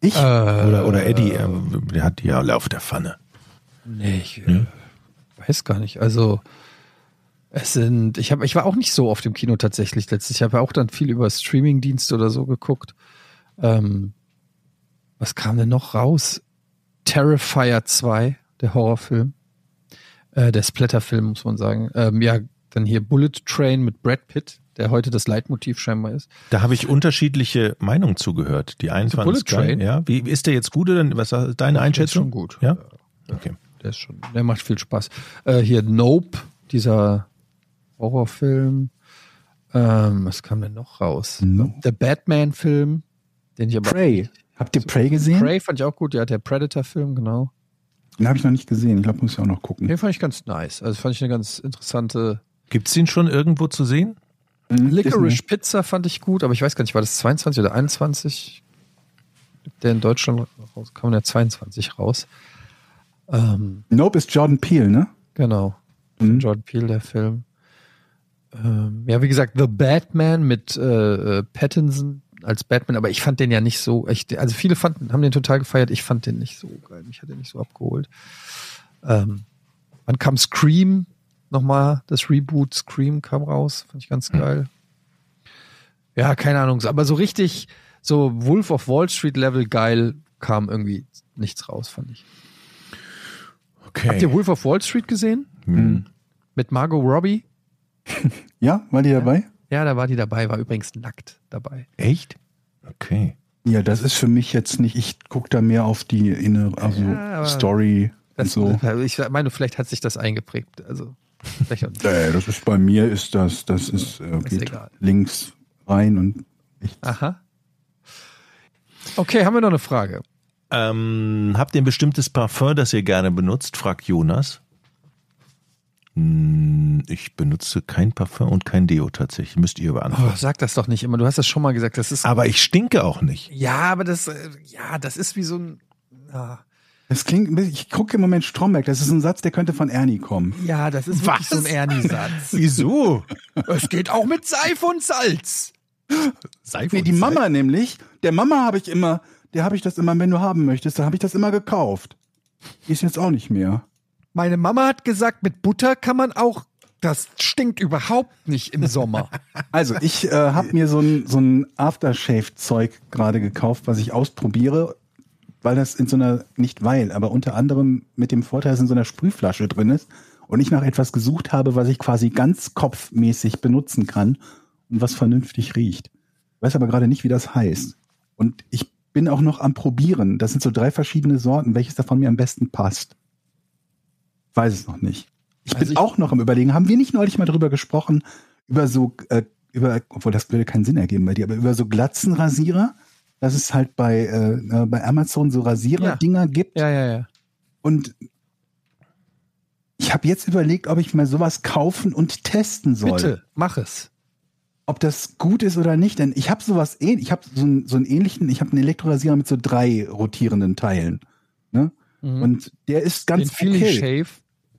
Ich? Oder, oder Eddie, äh, der hat die ja alle auf der Pfanne. nee, ich Ja. Weiß gar nicht. Also es sind, ich habe, ich war auch nicht so oft im Kino tatsächlich letztes Jahr. Ich habe auch dann viel über Streamingdienste oder so geguckt. Ähm, was kam denn noch raus? Terrifier 2, der Horrorfilm. Äh, der Splatterfilm, muss man sagen. Ähm, ja, dann hier Bullet Train mit Brad Pitt, der heute das Leitmotiv scheinbar ist. Da habe ich unterschiedliche Meinungen zugehört. Die einen Zu fanden Bullet. Train? Ja, wie ist der jetzt gut oder was deine Einschätzung? schon gut. Ja. Okay. Der ist schon, der macht viel Spaß. Äh, hier Nope, dieser Horrorfilm. Ähm, was kam denn noch raus? Nope. Der Batman-Film, den ich aber. Prey. Habt ihr Prey gesehen? Prey fand ich auch gut, ja, der Predator-Film, genau. Den habe ich noch nicht gesehen. Ich glaube, muss ich auch noch gucken. Den fand ich ganz nice. Also fand ich eine ganz interessante. Gibt's den schon irgendwo zu sehen? Mhm, Licorice Disney. Pizza fand ich gut, aber ich weiß gar nicht, war das 22 oder 21? Der in Deutschland raus, kam ja 22 raus. Ähm, Nope ist Jordan Peele, ne? genau. Von Jordan Peele, der Film. Ähm, ja, wie gesagt, The Batman mit äh, äh, Pattinson als Batman, aber ich fand den ja nicht so echt. Also viele fanden, haben den total gefeiert. Ich fand den nicht so geil. Mich hat den nicht so abgeholt. Ähm, wann kam Scream nochmal? Das Reboot Scream kam raus. Fand ich ganz geil. Ja, keine Ahnung. Aber so richtig, so Wolf of Wall Street Level geil kam irgendwie nichts raus, fand ich. Okay. Habt ihr Wolf of Wall Street gesehen? Hm. Mit Margot Robbie? Ja, war die dabei? Ja, da war die dabei, war übrigens nackt dabei. Echt? Okay. Ja, das ist für mich jetzt nicht, ich gucke da mehr auf die innere, also Ja, Story und Das, so. Ich meine, vielleicht hat sich das eingeprägt. Also, vielleicht auch nicht. Äh, das ist bei mir ist das, das ist, äh, Ist links rein und rechts. Aha. Okay, haben wir noch eine Frage? Ähm, habt ihr ein bestimmtes Parfum, das ihr gerne benutzt? fragt Jonas. Hm, Ich benutze kein Parfum und kein Deo tatsächlich. Müsst ihr Oh, beantworten. sag das doch nicht immer. Du hast das schon mal gesagt. Das ist. Aber ich stinke auch nicht. ja, aber das, äh, ja, das ist wie so ein. Ja, Das klingt, ich gucke im Moment Stromberg, das ist ein Satz, der könnte von Ernie kommen. ja das ist wirklich so ein Ernie-Satz. Wieso? es geht auch mit Seife und Salz. Seife Nee, die Mama nämlich, der Mama habe ich immer, der habe ich das immer, wenn du haben möchtest, da habe ich das immer gekauft. Ist jetzt auch nicht mehr. Meine Mama hat gesagt, mit Butter kann man auch. Das stinkt überhaupt nicht im Sommer. Also ich äh, habe mir so ein, so ein Aftershave-Zeug gerade gekauft, was ich ausprobiere, weil das in so einer, nicht weil, aber unter anderem mit dem Vorteil, dass es in so einer Sprühflasche drin ist und ich nach etwas gesucht habe, was ich quasi ganz kopfmäßig benutzen kann und was vernünftig riecht. Weiß aber gerade nicht, wie das heißt. Und ich bin auch noch am Probieren. Das sind so drei verschiedene Sorten, welches davon mir am besten passt. Weiß es noch nicht. Ich Also bin ich- auch noch am überlegen. Haben wir nicht neulich mal drüber gesprochen, über so, äh, über, obwohl das würde keinen Sinn ergeben bei dir, aber über so Glatzenrasierer, dass es halt bei, äh, bei Amazon so Rasierer-Dinger gibt. ja, ja, ja. Und ich habe jetzt überlegt, ob ich mal sowas kaufen und testen soll. Bitte, mach es. Ob das gut ist oder nicht. Denn ich habe sowas ähnlich, ich habe so, einen- so einen ähnlichen, ich habe einen Elektrorasierer mit so drei rotierenden Teilen. Ne? Mhm. Und der ist Den ganz Feeling okay. Shave.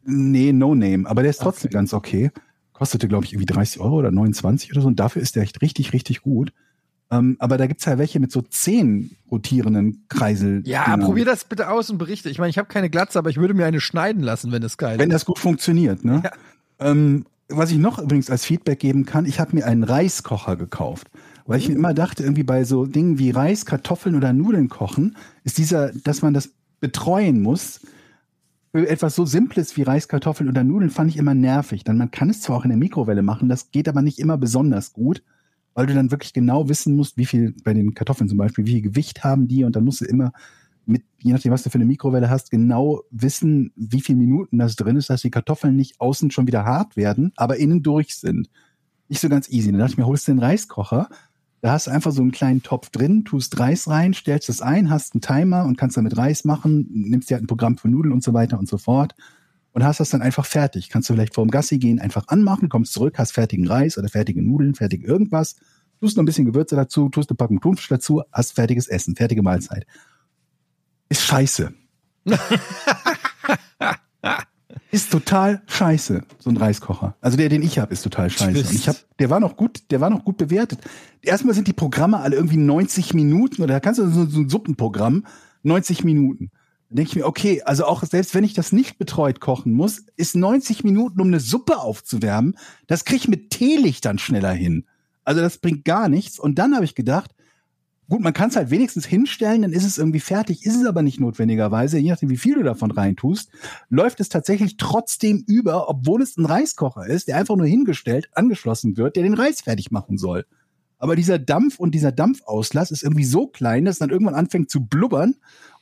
Nee, No Name, aber der ist trotzdem Okay. ganz okay. Kostete, glaube ich, irgendwie 30 Euro oder 29 oder so. Und dafür ist der echt richtig, richtig gut. Ähm, aber da gibt's ja welche mit so zehn rotierenden Kreisel. Ja, probier das bitte aus und berichte. Ich meine, ich habe keine Glatze, aber ich würde mir eine schneiden lassen, wenn es geil Wenn ist. das gut funktioniert, ne? Ja. Ähm, was ich noch übrigens als Feedback geben kann, ich habe mir einen Reiskocher gekauft. Weil ich mir immer dachte, irgendwie bei so Dingen wie Reis, Kartoffeln oder Nudeln kochen, ist dieser, dass man das betreuen muss. Etwas so Simples wie Reis, Kartoffeln oder Nudeln fand ich immer nervig. Dann man kann es zwar auch in der Mikrowelle machen, das geht aber nicht immer besonders gut, weil du dann wirklich genau wissen musst, wie viel, bei den Kartoffeln zum Beispiel, wie viel Gewicht haben die und dann musst du immer mit, je nachdem, was du für eine Mikrowelle hast, genau wissen, wie viele Minuten das drin ist, dass die Kartoffeln nicht außen schon wieder hart werden, aber innen durch sind. Nicht so ganz easy. Dann dachte ich mir, holst du den Reiskocher, da hast du einfach so einen kleinen Topf drin, tust Reis rein, stellst es ein, hast einen Timer und kannst damit Reis machen, nimmst dir halt ein Programm für Nudeln und so weiter und so fort und hast das dann einfach fertig. Kannst du vielleicht vor dem Gassi gehen, einfach anmachen, kommst zurück, hast fertigen Reis oder fertige Nudeln, fertig irgendwas, tust noch ein bisschen Gewürze dazu, tust eine Packung Thunfisch dazu, hast fertiges Essen, fertige Mahlzeit. Ist scheiße. ist total scheiße, so ein Reiskocher. Also der, den ich habe, ist total scheiße. Und ich habe, der war noch gut, der war noch gut bewertet. Erstmal sind die Programme alle irgendwie 90 Minuten oder da kannst du so, so ein Suppenprogramm 90 Minuten. Dann denke ich mir, okay, also auch selbst wenn ich das nicht betreut kochen muss, ist 90 Minuten, um eine Suppe aufzuwärmen, das kriege ich mit Teelichtern schneller hin. Also das bringt gar nichts. Und dann habe ich gedacht, gut, man kann es halt wenigstens hinstellen, dann ist es irgendwie fertig, ist es aber nicht notwendigerweise, je nachdem, wie viel du davon reintust, läuft es tatsächlich trotzdem über, obwohl es ein Reiskocher ist, der einfach nur hingestellt, angeschlossen wird, der den Reis fertig machen soll. Aber dieser Dampf und dieser Dampfauslass ist irgendwie so klein, dass es dann irgendwann anfängt zu blubbern,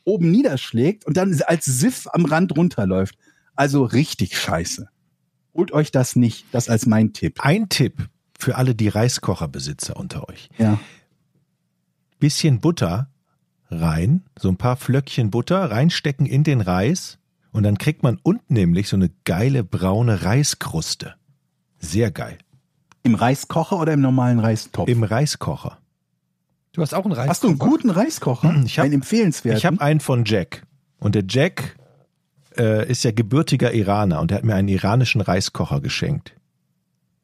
oben niederschlägt und dann als Siff am Rand runterläuft. Also richtig scheiße. Holt euch das nicht, das als mein Tipp. Ein Tipp für alle die Reiskocherbesitzer unter euch. Ja. Bisschen Butter rein, so ein paar Flöckchen Butter reinstecken in den Reis und dann kriegt man unten nämlich so eine geile braune Reiskruste. Sehr geil. Im Reiskocher oder im normalen Reistopf? Im Reiskocher. Du hast auch einen Reiskocher. Hast du einen guten Reiskocher? Ich hab- einen empfehlenswerten? Ich habe einen von Jack. Und der Jack äh, ist ja gebürtiger Iraner und der hat mir einen iranischen Reiskocher geschenkt.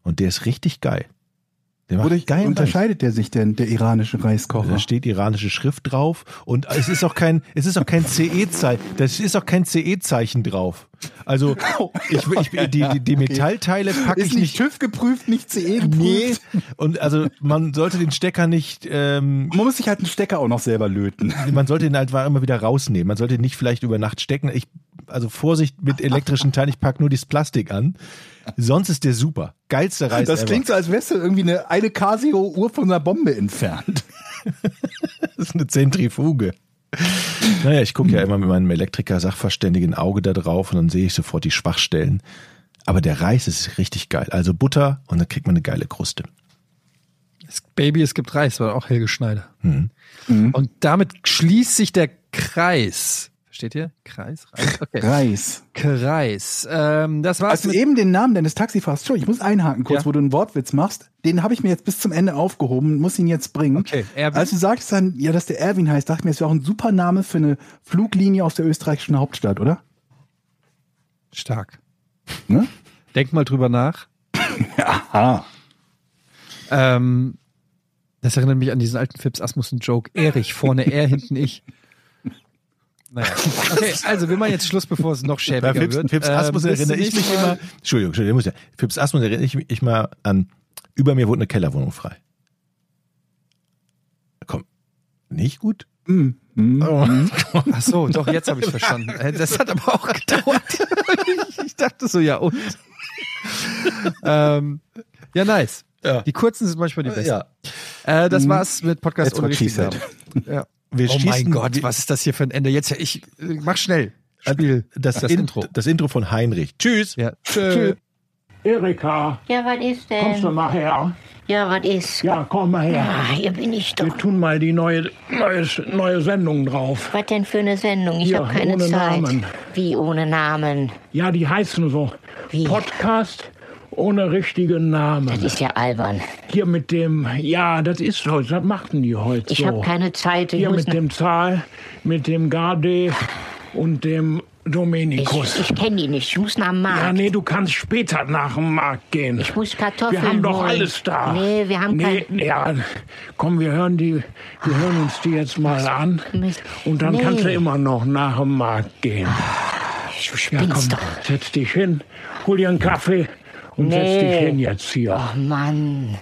Und der ist richtig geil. Der Wodurch geilen Reis. unterscheidet der sich denn, der iranische Reiskocher? Da steht iranische Schrift drauf und es ist auch kein, es ist auch kein CE-Zeichen, das ist auch kein CE-Zeichen drauf. Also ich, ich, die, die, die Metallteile packe Ist ich nicht nicht. TÜV geprüft, nicht CE geprüft? Nee. Und also man sollte den Stecker nicht, ähm, Man muss sich halt einen Stecker auch noch selber löten. man sollte ihn halt immer wieder rausnehmen. Man sollte ihn nicht vielleicht über Nacht stecken. Ich, also Vorsicht mit elektrischen Teilen, ich pack nur dieses Plastik an. Sonst ist der super. Geilster Reis Das ever. klingt so, als wärst du irgendwie eine, eine Casio-Uhr von einer Bombe entfernt. Das ist eine Zentrifuge. Naja, ich gucke ja immer mit meinem Elektriker-Sachverständigen Auge da drauf und dann sehe ich sofort die Schwachstellen. Aber der Reis ist richtig geil. Also Butter und dann kriegt man eine geile Kruste. Baby, es gibt Reis, war auch Helge Schneider. Mhm. Und damit schließt sich der Kreis. Versteht ihr? Kreis? Reis? Okay. Reis. Kreis. Ähm, das war's Also eben den Namen deines Taxifahrers, Entschuldigung, ich muss einhaken kurz, Ja. wo du einen Wortwitz machst. Den habe ich mir jetzt bis zum Ende aufgehoben, muss ihn jetzt bringen. Okay, Erwin. Als du sagtest dann, ja, dass der Erwin heißt, dachte ich mir, das wäre auch ein super Name für eine Fluglinie aus der österreichischen Hauptstadt, oder? Stark. Ne? Denk mal drüber nach. Aha. Ähm, das erinnert mich an diesen alten Fips Asmussen-Joke. Erich, vorne er, hinten ich. Naja. Okay, also wir machen jetzt Schluss, bevor es noch Bei schäbiger Fips, wird. Fips Ähm, Asmus bis erinnere ich mich immer. Entschuldigung, Entschuldigung, muss ja. Fips Asmus erinnere ich mich mal an. Über mir wurde eine Kellerwohnung frei. Komm, nicht gut? Hm. Oh. Ach so, doch, jetzt habe ich verstanden. Äh, Das hat aber auch gedauert. Ich dachte so, ja und? ähm, ja, nice. Ja. Die kurzen sind manchmal die besten. Ja. Äh, das war's mit Podcast That's ohne richtigen. Namen. Ja. Wir Oh mein Gott, wir- was ist das hier für ein Ende? Jetzt, ich, mach schnell. Spiel Das, das In- Intro. Das Intro von Heinrich. Tschüss. Ja. Tschö. Erika, Ja, was ist kommst du denn? mal her? Ja, was ist? Ja, komm mal her. Ah, hier bin ich Wir doch. tun mal die neue, neue, neue Sendung drauf. Was denn für eine Sendung? Ich Ja, habe keine ohne Zeit. Namen. Wie ohne Namen? Ja, die heißen so. Wie? Podcast ohne richtigen Namen. Das ist ja albern. Hier mit dem, ja, das ist so, das machten die heute Ich so. habe keine Zeit. Ich Hier mit dem Zahl, mit dem Garde und dem ich, Dominikus. ich kenne die nicht. Ich muss nach dem ja, Markt. nee, du kannst später nach dem Markt gehen. Ich muss Kartoffeln wir haben doch holen. alles da. Nee, wir haben nee, kein... Ja, komm, wir hören die, wir hören uns die jetzt mal an. Mist. Und dann Nee. kannst du immer noch nach dem Markt gehen. Du Ja, komm, doch. setz dich hin, hol dir einen Kaffee und setz Nee. dich hin jetzt hier. Oh Mann.